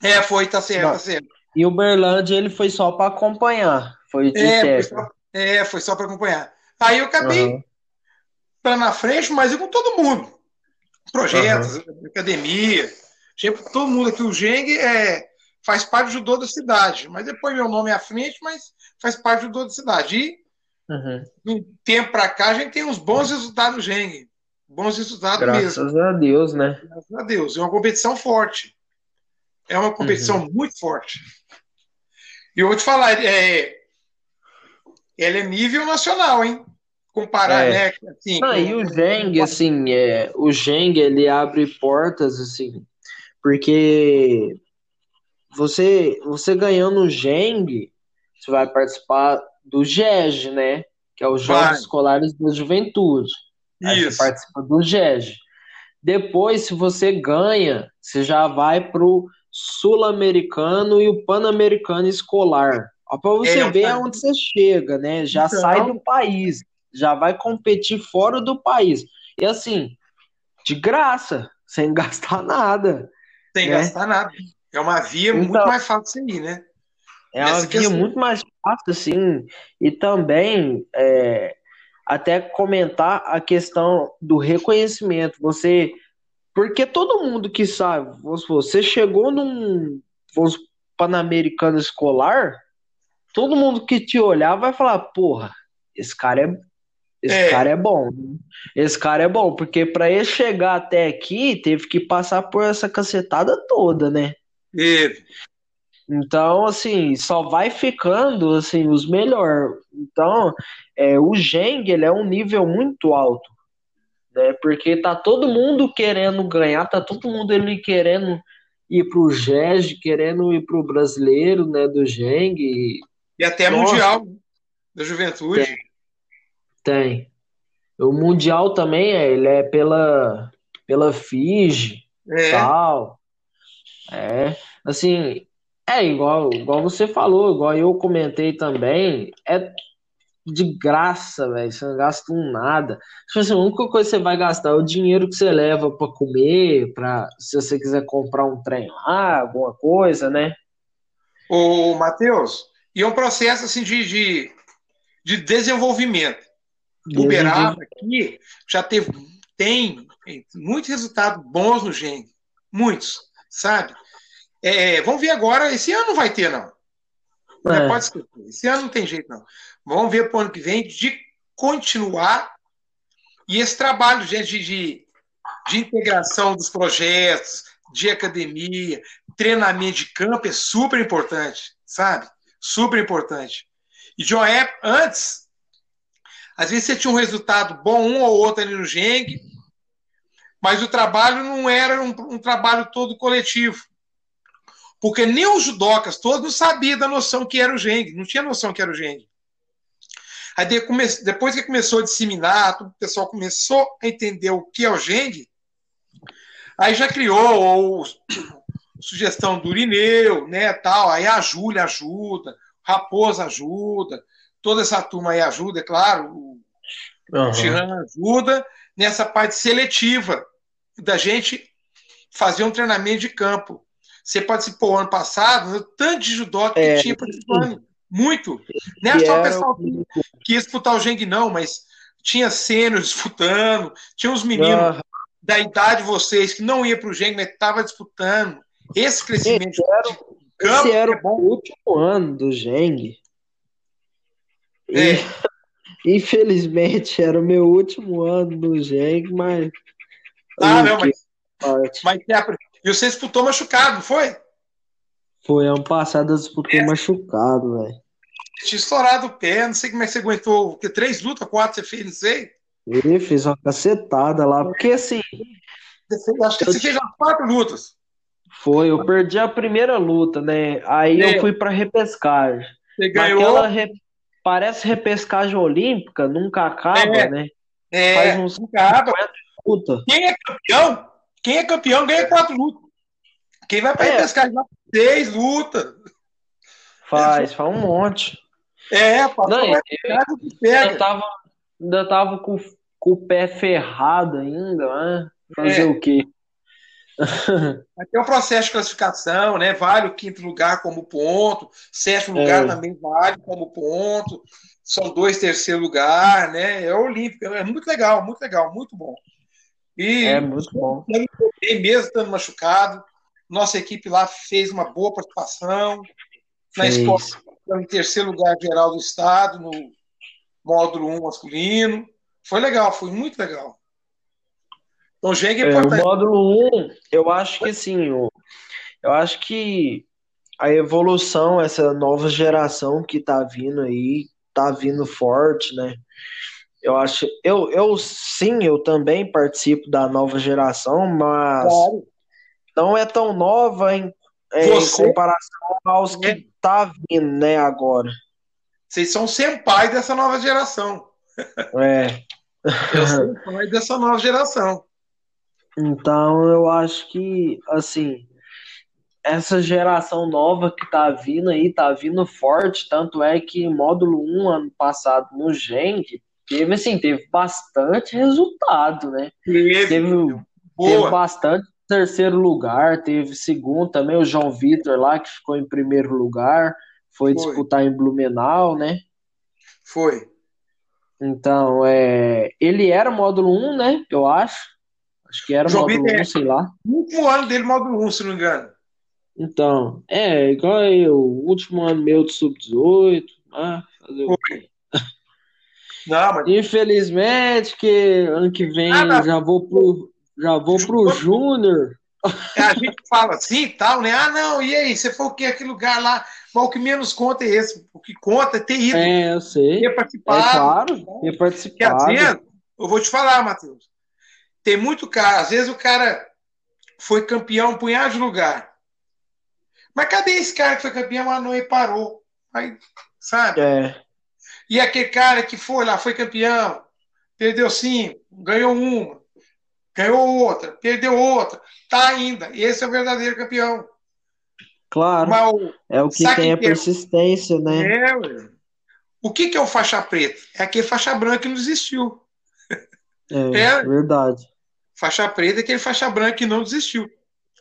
É, foi, tá certo, tá certo. E o Uberlândia ele foi só para acompanhar. Foi de é, foi só, é, foi só para acompanhar. Aí eu acabei uhum. para na frente, mas eu com todo mundo. Projetos, uhum. academia. Todo mundo aqui, o Geng é, faz parte do judô da cidade. Mas depois meu nome é à frente, mas faz parte do judô da cidade. E uhum. de um tempo para cá a gente tem uns bons resultados no Geng. Bons resultados Graças mesmo. Graças a Deus, né? Graças a Deus. É uma competição forte. É uma competição uhum. muito forte. E eu vou te falar, é, ela é nível nacional, hein? Comparar, é. né? Assim, ah, e o Geng, assim, é, o Geng, ele abre portas, assim, porque você, você ganhando o Geng, você vai participar do GEG, né? Que é os Jogos vai. Escolares da Juventude. Aí Isso. você participa do GEG. Depois, se você ganha, você já vai pro Sul-Americano e o Pan-Americano Escolar. Para você é, ver aonde você chega, né? Já então... sai do país, já vai competir fora do país. E assim, de graça, sem gastar nada. Sem né? gastar nada. É uma via então, muito mais fácil de ir, né? É uma via muito mais assim. E também, é, até comentar a questão do reconhecimento. Você. Porque todo mundo que sabe, você chegou num Pan-Americano escolar, todo mundo que te olhar vai falar, porra, esse cara é esse é. cara é bom. Esse cara é bom, porque para ele chegar até aqui, teve que passar por essa cacetada toda, né? Teve. Então, assim, só vai ficando assim os melhores. Então, é, o Geng ele é um nível muito alto, né? Porque tá todo mundo querendo ganhar, tá todo mundo ele querendo ir pro GEG, querendo ir pro brasileiro, né, do Geng. E e até Nossa. Mundial da Juventude. Tem. Tem. O Mundial também, é, ele é pela, pela FIGE é. tal. É, assim, é igual, igual você falou, igual eu comentei também, é de graça, velho. Você não gasta um nada. Tipo assim, a única coisa que você vai gastar é o dinheiro que você leva para comer, para se você quiser comprar um trem lá, alguma coisa, né? Ô, Matheus, e é um processo assim, de, de, de desenvolvimento. O Uberaba aqui já teve, tem muitos resultados bons no Gen, muitos, sabe? É, vamos ver agora, esse ano não vai ter, não. É. Pode ser, esse ano não tem jeito, não. Vamos ver para o ano que vem de continuar e esse trabalho de, de, de integração dos projetos, de academia, treinamento de campo é super importante, sabe? Super importante. E de uma época, antes, às vezes você tinha um resultado bom, um ou outro ali no Geng, mas o trabalho não era um, um trabalho todo coletivo. Porque nem os judocas todos não sabiam da noção que era o Geng, não tinha noção que era o Geng. Aí depois que começou a disseminar, o pessoal começou a entender o que é o Geng, aí já criou ou sugestão do Urineu, né, tal, aí a Júlia ajuda, Raposa ajuda, toda essa turma aí ajuda, é claro, o uhum. ajuda nessa parte seletiva da gente fazer um treinamento de campo. Você participou ano passado, o tanto de judô que é, tinha participando, muito. Não é só o pessoal que, que ia disputar o Geng, não, mas tinha sênios disputando, tinha uns meninos uhum. da idade de vocês que não ia para o Geng, mas estavam disputando. Esse crescimento esse era, esse era é o último ano do Geng. É. infelizmente era o meu último ano no Geng, mas. Ah, não, mas. mas e você disputou machucado, foi? Foi, ano passado eu disputei é. machucado, velho. Tinha estourado o pé, não sei como é que você aguentou. Que três lutas, quatro você fez, não sei. Ele fez uma cacetada lá, porque assim. Acho que você fez umas quatro lutas. Foi, eu perdi a primeira luta, né? Aí é. eu fui para repescagem. Você ganhou. Re... Parece repescagem olímpica, nunca acaba, é, né? É, Faz uns nunca acaba. Luta. Quem é campeão? Quem é campeão ganha quatro lutas. Quem vai para é. repescagem seis lutas. Faz, faz um monte. É, passou Não, eu, ainda tava, ainda tava com, com o pé ferrado ainda, né? Fazer é. o quê? Aqui é um processo de classificação, né? Vale o quinto lugar como ponto, sétimo lugar é. também vale como ponto, são dois terceiro lugar, né? É olímpico, é muito legal, muito legal, muito bom. E é muito bom. Mesmo estando machucado, nossa equipe lá fez uma boa participação na escola, em terceiro lugar geral do estado, no módulo 1 masculino. Foi legal, foi muito legal. Então, é, é importante. o módulo 1, eu acho que assim, eu, eu acho que a evolução, essa nova geração que tá vindo aí, tá vindo forte, né? Eu acho, eu, eu sim, eu também participo da nova geração, mas claro. não é tão nova em, em comparação aos que é. tá vindo, né, agora. Vocês são pai dessa nova geração. É. Eu sou pai dessa nova geração. Então eu acho que assim essa geração nova que tá vindo aí, tá vindo forte, tanto é que módulo 1 ano passado no Genk teve assim, teve bastante resultado, né? Teve, teve, teve bastante terceiro lugar, teve segundo também o João Vitor lá que ficou em primeiro lugar, foi, foi. disputar em Blumenau, né? Foi. Então, é, ele era módulo 1, né? Eu acho. Acho que era João módulo Vitor 1, é sei lá. O último ano dele, módulo 1, se não me engano. Então, é, igual eu, o último ano meu de sub-18, ah, fazer o quê? Não, mas... Infelizmente que ano que vem ah, já vou pro já vou pro Júnior. É, a gente fala assim e tal, né? Ah, não, e aí? Você foi o que? Aquele lugar lá. Mas o que menos conta é esse. O que conta é ter ido. É, eu sei. Ter participado. É claro, ter participado. Porque, às vezes, eu vou te falar, Matheus. Tem muito cara. Às vezes o cara foi campeão um punhado de lugar. Mas cadê esse cara que foi campeão? Ah, não, e parou. Aí, sabe? É. E aquele cara que foi lá, foi campeão, perdeu cinco, ganhou uma, ganhou outra, perdeu outra, tá ainda. Esse é o verdadeiro campeão. Claro. É o que tem a persistência, né? É, o que, que é o faixa preta? É aquele faixa branca que não existiu. É, é verdade. Faixa preta é aquele faixa branca que não desistiu.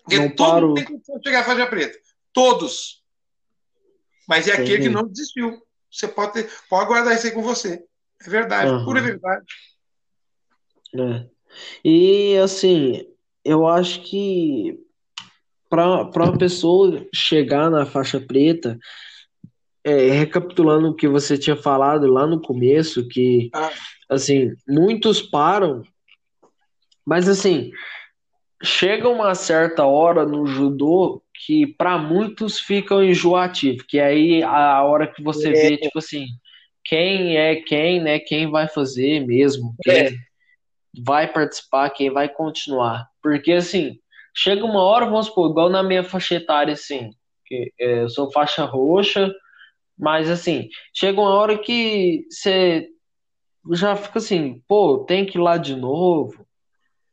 Porque não todo parou. mundo tem que chegar à faixa preta. Todos. Mas é aquele que não desistiu. Você pode, ter, pode guardar isso aí com você. É verdade, uhum. pura verdade. É. E assim, eu acho que para uma pessoa chegar na faixa preta, é, recapitulando o que você tinha falado lá no começo, que ah. assim, muitos param, mas assim, chega uma certa hora no judô que para muitos fica enjoativo, que aí a hora que você é. vê, tipo assim, quem é quem, né? Quem vai fazer mesmo, quem é. vai participar, quem vai continuar. Porque assim, chega uma hora, vamos supor, igual na minha faixa etária, assim, que é, eu sou faixa roxa, mas assim, chega uma hora que você já fica assim, pô, tem que ir lá de novo.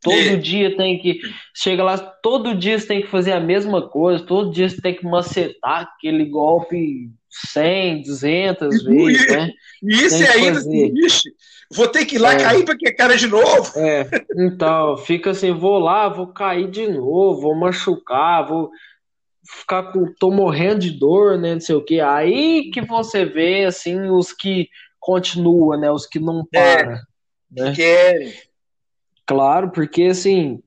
Todo e... dia tem que. Chega lá, todo dia você tem que fazer a mesma coisa, todo dia você tem que macetar aquele golpe 100, 200 e, vezes, e, né? E isso é ainda assim, ixi, vou ter que ir lá é. cair para que cara de novo. É, então, fica assim, vou lá, vou cair de novo, vou machucar, vou ficar com. tô morrendo de dor, né? Não sei o que. Aí que você vê, assim, os que continuam, né? Os que não é, param. É, né? Querem. Claro, porque assim,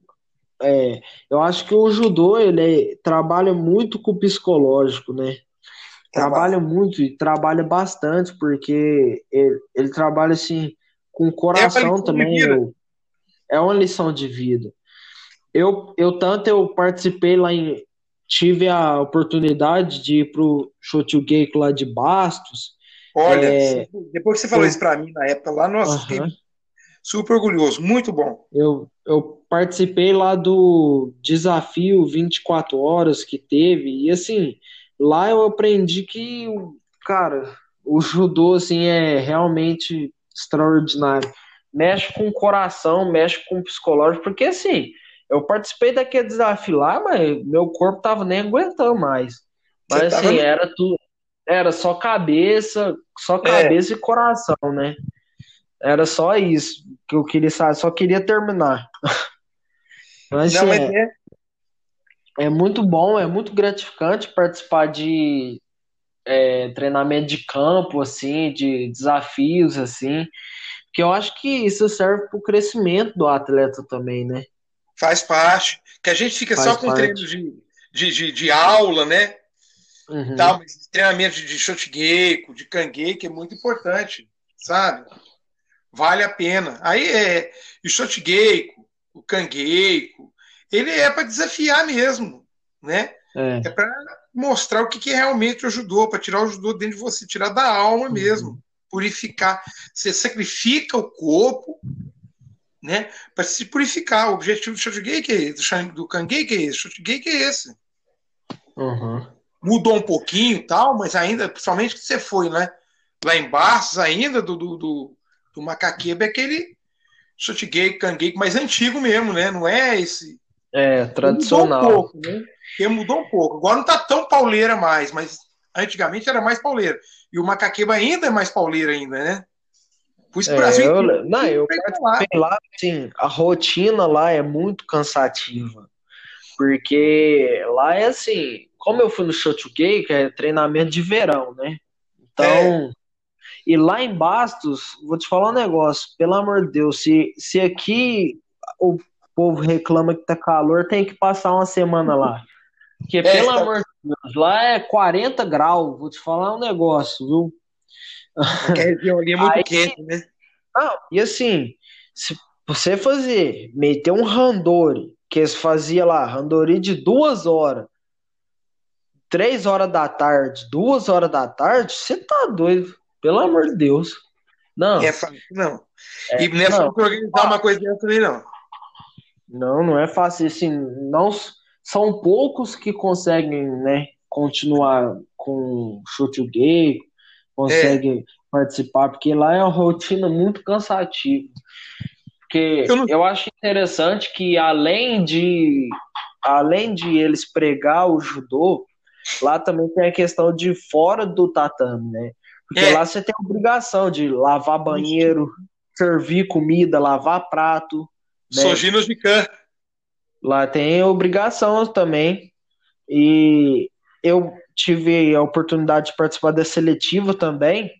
é, eu acho que o judô ele trabalha muito com o psicológico, né? Trabalha muito e trabalha bastante, porque ele, ele trabalha assim com o coração é também. Eu, é uma lição de vida. Eu, eu tanto eu participei lá em. Tive a oportunidade de ir pro Shotyugeki lá de Bastos. Olha, é, depois que você falou eu, isso para mim na época lá, nossa, uh -huh super orgulhoso, muito bom. Eu, eu participei lá do desafio 24 horas que teve, e assim, lá eu aprendi que cara, o judô, assim, é realmente extraordinário. Mexe com o coração, mexe com o psicológico, porque, assim, eu participei daquele desafio lá, mas meu corpo tava nem aguentando mais. Mas, assim, era tudo... Era só cabeça, só é. cabeça é. e coração, né? Era só isso que eu queria saber, só queria terminar. Mas, Não, mas é, é muito bom, é muito gratificante participar de é, treinamento de campo, assim, de desafios, assim, que eu acho que isso serve para o crescimento do atleta também, né? Faz parte. Que a gente fica Faz só com parte. treino de, de, de, de, aula, né? Uhum. Tal, mas treinamento de, de shotgeico, de cangueico é muito importante, sabe? Vale a pena. Aí é o shotgeico, o cangueico, ele é para desafiar mesmo, né? É, é para mostrar o que, que realmente ajudou, para tirar o judô dentro de você, tirar da alma uhum. mesmo, purificar. Você sacrifica o corpo, né? Para se purificar. O objetivo do Shotgay que é esse, do que é esse, Shotgay que é esse. Uhum. Mudou um pouquinho tal, mas ainda, principalmente que você foi, né? Lá em Barços ainda, do, do, do, do Macaqueba, é aquele Shotgay, Kangay mais antigo mesmo, né? Não é esse é, tradicional. Mudou um pouco, né? Porque mudou um pouco. Agora não tá tão pauleira mais, mas antigamente era mais pauleira. E o Macaqueba ainda é mais pauleira ainda, né? Por isso é, Brasil. Eu, não, eu participei lá, assim, a rotina lá é muito cansativa. Porque lá é assim, como eu fui no Gay, que é treinamento de verão, né? Então, é. E lá em Bastos, vou te falar um negócio, pelo amor de Deus, se, se aqui o povo reclama que tá calor, tem que passar uma semana lá. Porque, é, pelo tá... amor de Deus, lá é 40 graus. Vou te falar um negócio, viu? Região ali é muito Aí, quente, né? Não, e assim, se você fazer, meter um randori, que eles faziam lá, randori de duas horas, três horas da tarde, duas horas da tarde, você tá doido, pelo amor de Deus. Não. É fácil, não. É, e não é fácil organizar uma coisa dessa também, não. Não, não é fácil. Assim, não são poucos que conseguem, né, continuar com chute gay, conseguem é. participar, porque lá é uma rotina muito cansativa. Porque eu, não... eu acho interessante que além de além de eles pregar o judô, lá também tem a questão de fora do tatame, né? Porque é. lá você tem a obrigação de lavar banheiro, servir comida, lavar prato, né? Sojinos de can. Lá tem obrigação também. E eu tive a oportunidade de participar da seletiva também.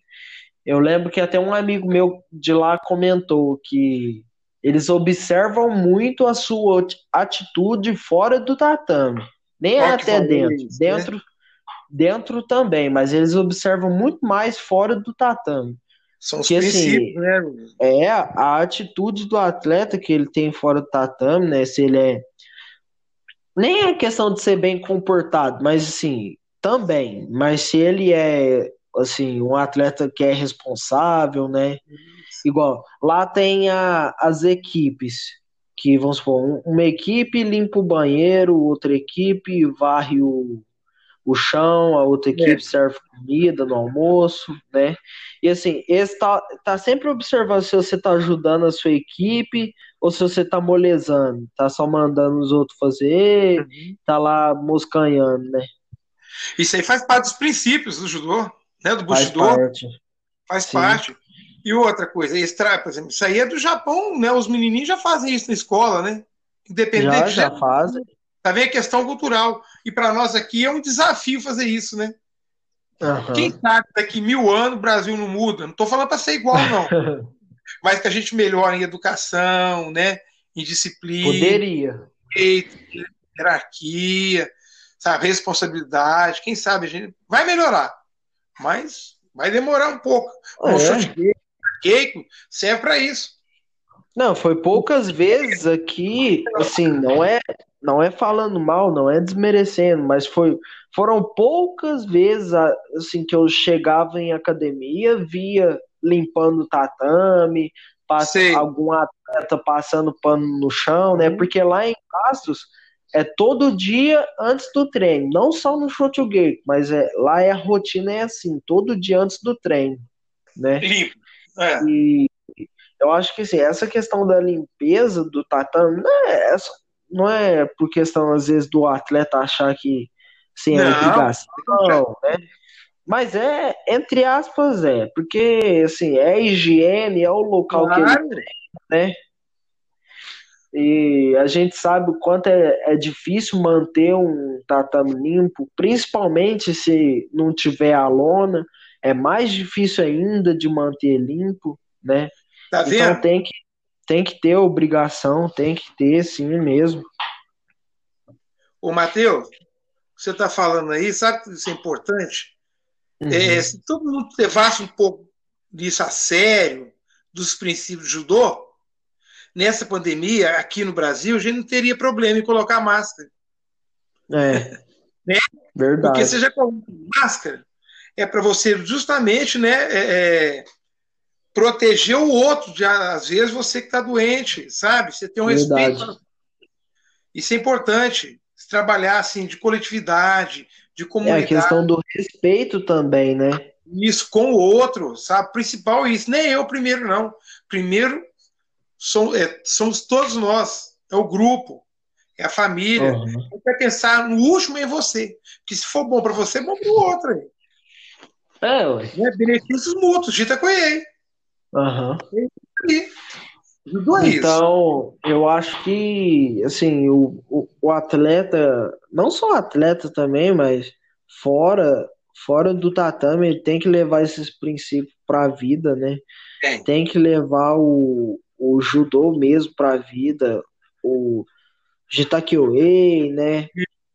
Eu lembro que até um amigo meu de lá comentou que eles observam muito a sua atitude fora do tatame. Nem é até dentro. Isso, né? dentro, né? Dentro também, mas eles observam muito mais fora do tatame. São os que, assim, princípios, assim, né? É a atitude do atleta que ele tem fora do tatame, né? Se ele é. Nem é questão de ser bem comportado, mas assim, também. Mas se ele é assim, um atleta que é responsável, né? Igual, lá tem a, as equipes, que vamos supor, uma equipe limpa o banheiro, outra equipe varre o, o chão, a outra equipe é. serve comida no almoço, né? E assim, esse tá, tá sempre observando se você tá ajudando a sua equipe ou se você tá molezando, tá só mandando os outros fazer, uhum. tá lá moscanhando, né? Isso aí faz parte dos princípios do judô, né? Do Bushido. Faz parte. Faz Sim. parte. E outra coisa, extra, por exemplo, isso aí é do Japão, né? Os menininhos já fazem isso na escola, né? Independente já, já fazem. Tá vendo a questão cultural. E para nós aqui é um desafio fazer isso, né? Uhum. Quem sabe daqui mil anos o Brasil não muda? Não estou falando para ser igual, não. Mas que a gente melhore em educação, né? Em disciplina. Poderia. Hierarquia, sabe? Responsabilidade. Quem sabe a gente vai melhorar. Mas vai demorar um pouco. É. O chute serve para isso. Não, foi poucas vezes aqui, assim, não é não é falando mal, não é desmerecendo, mas foi, foram poucas vezes assim que eu chegava em academia, via limpando tatame, passa, algum atleta passando pano no chão, né? Uhum. Porque lá em Castros é todo dia antes do treino, não só no Shotugate, mas é, lá é a rotina é assim, todo dia antes do treino, né? Limpo. É. E eu acho que assim, essa questão da limpeza do tatame não é, não é por questão, às vezes, do atleta achar que assim, é obrigação, não, né? Mas é, entre aspas, é, porque assim, é higiene, é o local claro. que ele treina, né? E a gente sabe o quanto é, é difícil manter um tatame limpo, principalmente se não tiver a lona, é mais difícil ainda de manter limpo, né? Tá vendo? Então tem que, tem que ter obrigação, tem que ter sim mesmo. Ô, Matheus, você está falando aí, sabe que isso é importante? Uhum. É, se todo mundo levasse um pouco disso a sério, dos princípios do judô, nessa pandemia, aqui no Brasil, a gente não teria problema em colocar máscara. É. né? Verdade. Porque você já coloca máscara, é para você justamente né, é, é, proteger o outro, de, às vezes você que está doente, sabe? Você tem um Verdade. respeito. Isso é importante. Trabalhar assim de coletividade, de comunidade. É a questão do respeito também, né? Isso com o outro, sabe? Principal isso. Nem eu primeiro, não. Primeiro somos, é, somos todos nós. É o grupo, é a família. Uhum. Vai pensar no último em você. Que se for bom para você, é bom para o outro. Aí. É, ué. Né? Benefícios mútuos, Gita Coelho. Aham. Uhum. Então, eu acho que, assim, o, o, o, atleta, não só atleta também, mas fora, fora do tatame, ele tem que levar esses princípios para a vida, né? Tem. tem que levar o, o judô mesmo para a vida, o Jitakyoei, né?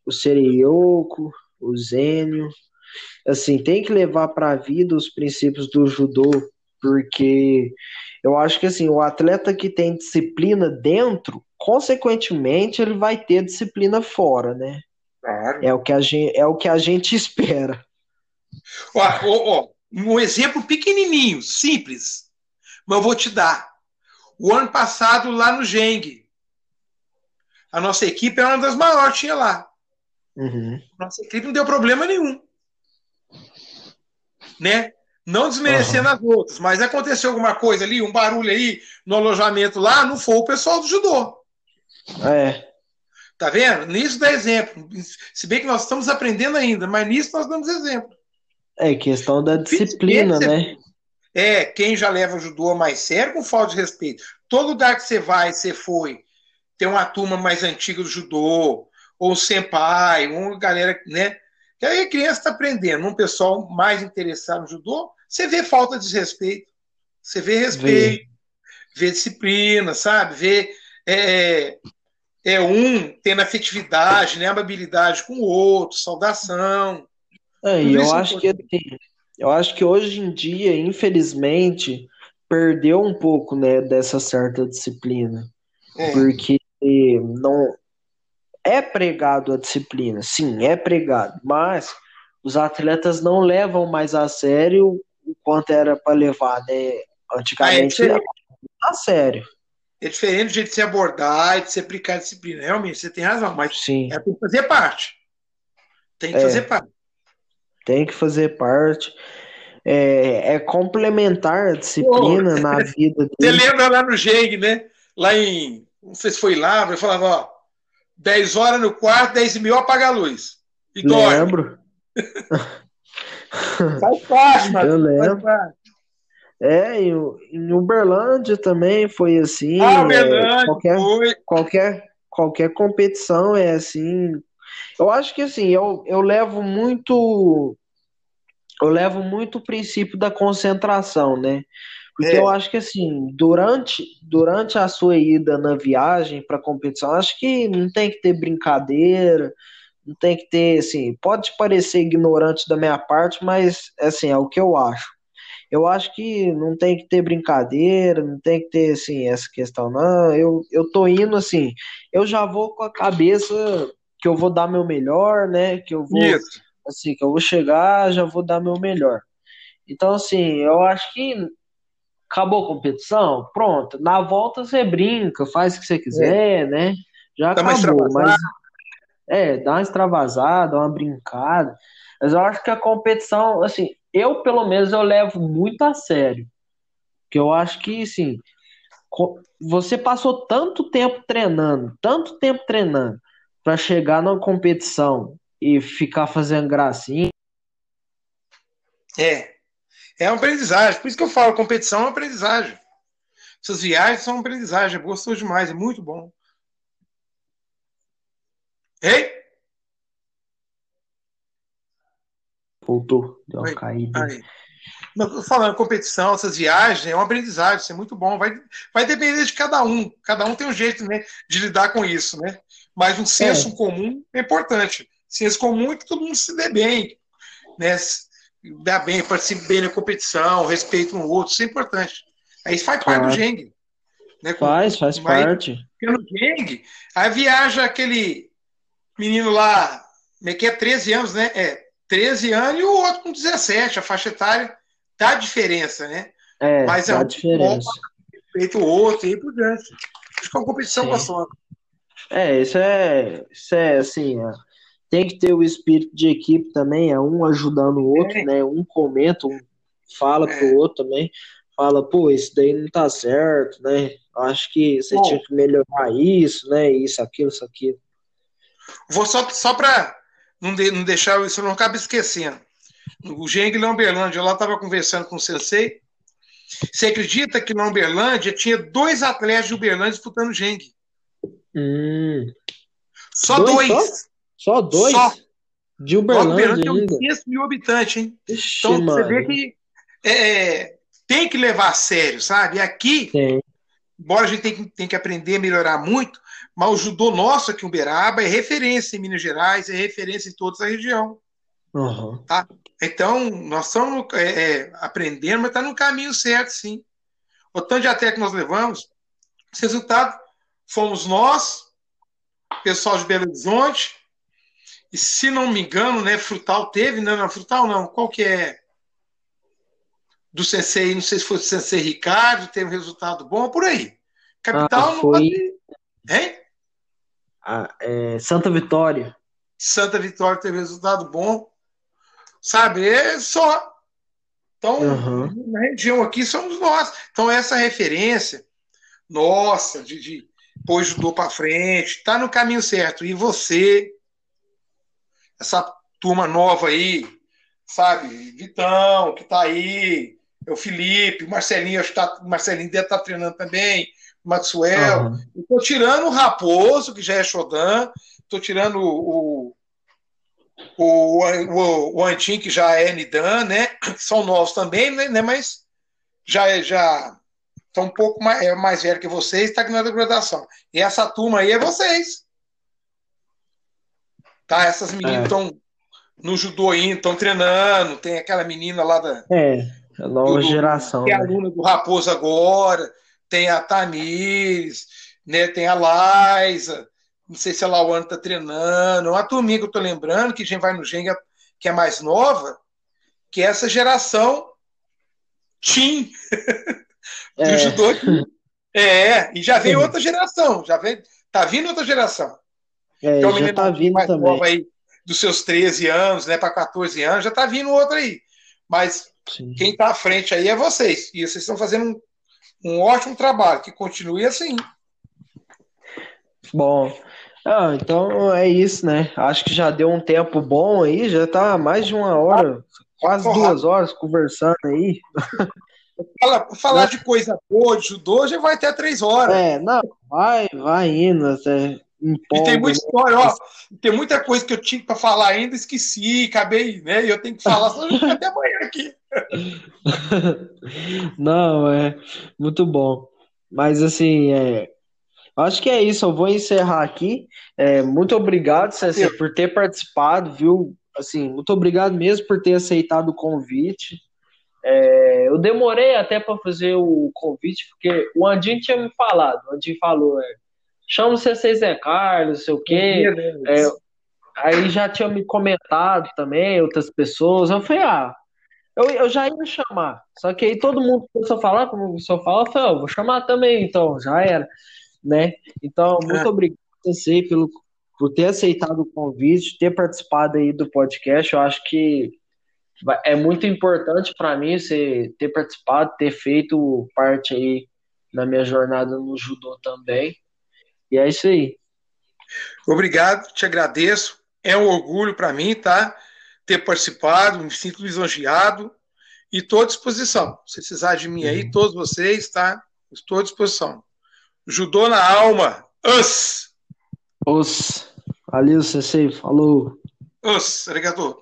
O Sereiyoko, o Zênio, assim, tem que levar para a vida os princípios do judô, porque eu acho que assim, o atleta que tem disciplina dentro, consequentemente, ele vai ter disciplina fora, né? Claro. É o que a gente, é o que a gente espera. Ó, ó, ó, um exemplo pequenininho, simples, mas eu vou te dar. O ano passado, lá no Geng, a nossa equipe é uma das maiores, tinha lá. Uhum. Nossa equipe não deu problema nenhum né? Não desmerecendo uhum. as outras, mas aconteceu alguma coisa ali, um barulho aí no alojamento lá, não foi o pessoal do judô. É. Tá vendo? Nisso dá exemplo. Se bem que nós estamos aprendendo ainda, mas nisso nós damos exemplo. É questão da disciplina, né? É, quem já leva o judô mais sério com falta de respeito. Todo lugar que você vai, você foi, tem uma turma mais antiga do judô, ou senpai, uma galera, né? Que aí a criança está aprendendo, um pessoal mais interessado no judô, você vê falta de respeito, você vê respeito, vê, vê disciplina, sabe? Vê é, é um tendo afetividade, né? amabilidade com o outro, saudação. É, eu acho que assim, eu acho que hoje em dia, infelizmente, perdeu um pouco né, dessa certa disciplina. É. Porque não, é pregado a disciplina, sim, é pregado, mas os atletas não levam mais a sério o quanto era para levar, né? Antigamente ah, é a sério. É diferente do jeito de se abordar e de se aplicar a disciplina. Realmente, você tem razão, mas sim. é tem que fazer parte. Tem que é, fazer parte. Tem que fazer parte. É, é complementar a disciplina Pô, na vida dele. Você lembra lá no GEG, né? Lá em. Não sei se foi lá, eu falava, ó 10 horas no quarto, 10 e meia apaga a luz. E lembro. Faz parte, mano. Eu lembro. É, em, em Uberlândia também foi assim. Ah, Uberlândia, é, qualquer, foi. qualquer, qualquer competição é assim. Eu acho que assim, eu, eu levo muito. Eu levo muito o princípio da concentração, né? Porque é. eu acho que assim, durante, durante a sua ida na viagem para competição, acho que não tem que ter brincadeira, não tem que ter, assim, pode parecer ignorante da minha parte, mas assim, é o que eu acho. Eu acho que não tem que ter brincadeira, não tem que ter assim essa questão não. Eu eu tô indo assim, eu já vou com a cabeça que eu vou dar meu melhor, né? Que eu vou Isso. assim, que eu vou chegar, já vou dar meu melhor. Então assim, eu acho que acabou a competição, pronto. Na volta você brinca, faz o que você quiser, é. né? Já tá acabou, mas É, dá uma extravasada, uma brincada. Mas eu acho que a competição, assim, eu pelo menos eu levo muito a sério. Que eu acho que, assim, você passou tanto tempo treinando, tanto tempo treinando, para chegar numa competição e ficar fazendo gracinha. É. É uma aprendizagem. Por isso que eu falo, competição é uma aprendizagem. Essas viagens são uma aprendizagem. É gostoso demais, é muito bom. Ei? Voltou, deu uma Oi. caída. Aí. falando, competição, essas viagens, é uma aprendizagem, isso é muito bom. Vai, vai depender de cada um. Cada um tem um jeito né, de lidar com isso, né? Mas um senso é. comum é importante. Senso comum é que todo mundo se dê bem, né? Dá bem, participe bem na competição, respeito um outro, isso é importante. Aí isso faz parte do Geng. Né? Faz, faz parte. No Geng, aí viaja aquele menino lá, é que é 13 anos, né? É, 13 anos e o outro com 17, a faixa etária dá diferença, né? É, Mas é dá é um diferença. Feito o outro e por diante. Acho que é uma competição Sim. gostosa. É, isso é, isso é assim, é, tem que ter o espírito de equipe também, é um ajudando o outro, é. né? Um comenta, um fala é. pro outro também, fala, pô, isso daí não tá certo, né? Acho que você Bom, tinha que melhorar isso, né? Isso, aquilo, isso, aquilo. Vou só, só para não, de, não deixar isso, não acaba esquecendo. O Geng Lamberlândia, eu lá estava conversando com o Sensei. Você acredita que na Uberlândia tinha dois atletas de Uberlândia disputando Geng? Hum. Só dois. dois. Só? só? dois? Só. De Uberlândia, Uberlândia ainda. tem 500 mil habitantes, hein? Ixi, então mano. você vê que é, tem que levar a sério, sabe? E aqui, tem. embora a gente tenha que, tem que aprender a melhorar muito, mas o judô nosso aqui em Uberaba é referência em Minas Gerais, é referência em toda a região. Uhum. Tá? Então, nós estamos é, é, aprendendo, mas está no caminho certo, sim. O tanto de até que nós levamos, esse resultado fomos nós, pessoal de Belo Horizonte, e se não me engano, né, Frutal teve, não, não, Frutal não, qual que é? Do Sensei, não sei se foi o Sensei Ricardo, teve um resultado bom, por aí. Capital ah, foi... não pode... Hein? É, Santa Vitória. Santa Vitória teve resultado bom. Sabe? É só. Então, uhum. na região aqui somos nós. Então, essa referência nossa, de, de pôr judô para frente, está no caminho certo. E você, essa turma nova aí, sabe? Vitão, que está aí, o Felipe, o Marcelinho, acho que tá, o Marcelinho deve estar tá treinando também. Maxwell. Uhum. Estou tirando o Raposo, que já é Shodan. Estou tirando o, o, o, o Antin, que já é Nidan, né? Que são novos também, né? né mas já é, já estão um pouco mais, é mais velho que vocês, está aqui na graduação. E essa turma aí é vocês. Tá? Essas meninas estão é. no judô estão treinando. Tem aquela menina lá da. É, nova do, geração. Que é né? aluna do Raposo agora tem a Tamires, né, tem a Laisa, não sei se a Lauane está treinando, uma turminha que eu estou lembrando, que a gente vai no Genga, que é mais nova, que é essa geração Tim do é. judô É, e já vem outra geração, já vem, tá vindo outra geração. É, então, já tá vindo mais também. nova aí, dos seus 13 anos, né, para 14 anos, já tá vindo outra aí. Mas Sim. quem tá à frente aí é vocês. E vocês estão fazendo um um ótimo trabalho, que continue assim. Bom, ah, então é isso, né? Acho que já deu um tempo bom aí, já tá mais de uma hora, quase duas horas conversando aí. Fala, falar de coisa boa, de judô, já vai até três horas. É, não, vai, vai indo até. e tem muita história, ó. Tem muita coisa que eu tinha para falar ainda, esqueci, acabei, né? E eu tenho que falar só até amanhã aqui. Não, é muito bom. Mas assim, é, acho que é isso. Eu vou encerrar aqui. É, muito obrigado, César, por ter participado, viu? Assim, muito obrigado mesmo por ter aceitado o convite. É, eu demorei até para fazer o convite, porque o Andinho tinha me falado. O Andinho falou, é, chama o C6 Zé Carlos, não sei o quê. É, aí já tinha me comentado também, outras pessoas. Eu falei, ah, eu, eu já ia chamar. Só que aí todo mundo começou a falar, como o senhor fala, eu falei, oh, vou chamar também, então, já era. Né? Então, muito é. obrigado você pelo por ter aceitado o convite, ter participado aí do podcast. Eu acho que é muito importante para mim você ter participado, ter feito parte aí na minha jornada no judô também. E é isso aí. Obrigado, te agradeço. É um orgulho para mim, tá? Ter participado, me sinto lisonjeado e estou à disposição. Se precisar de mim aí, uhum. todos vocês, tá? Estou à disposição. Judô na alma. Us! Os. Valeu, Sensei. Falou. Os. Obrigado.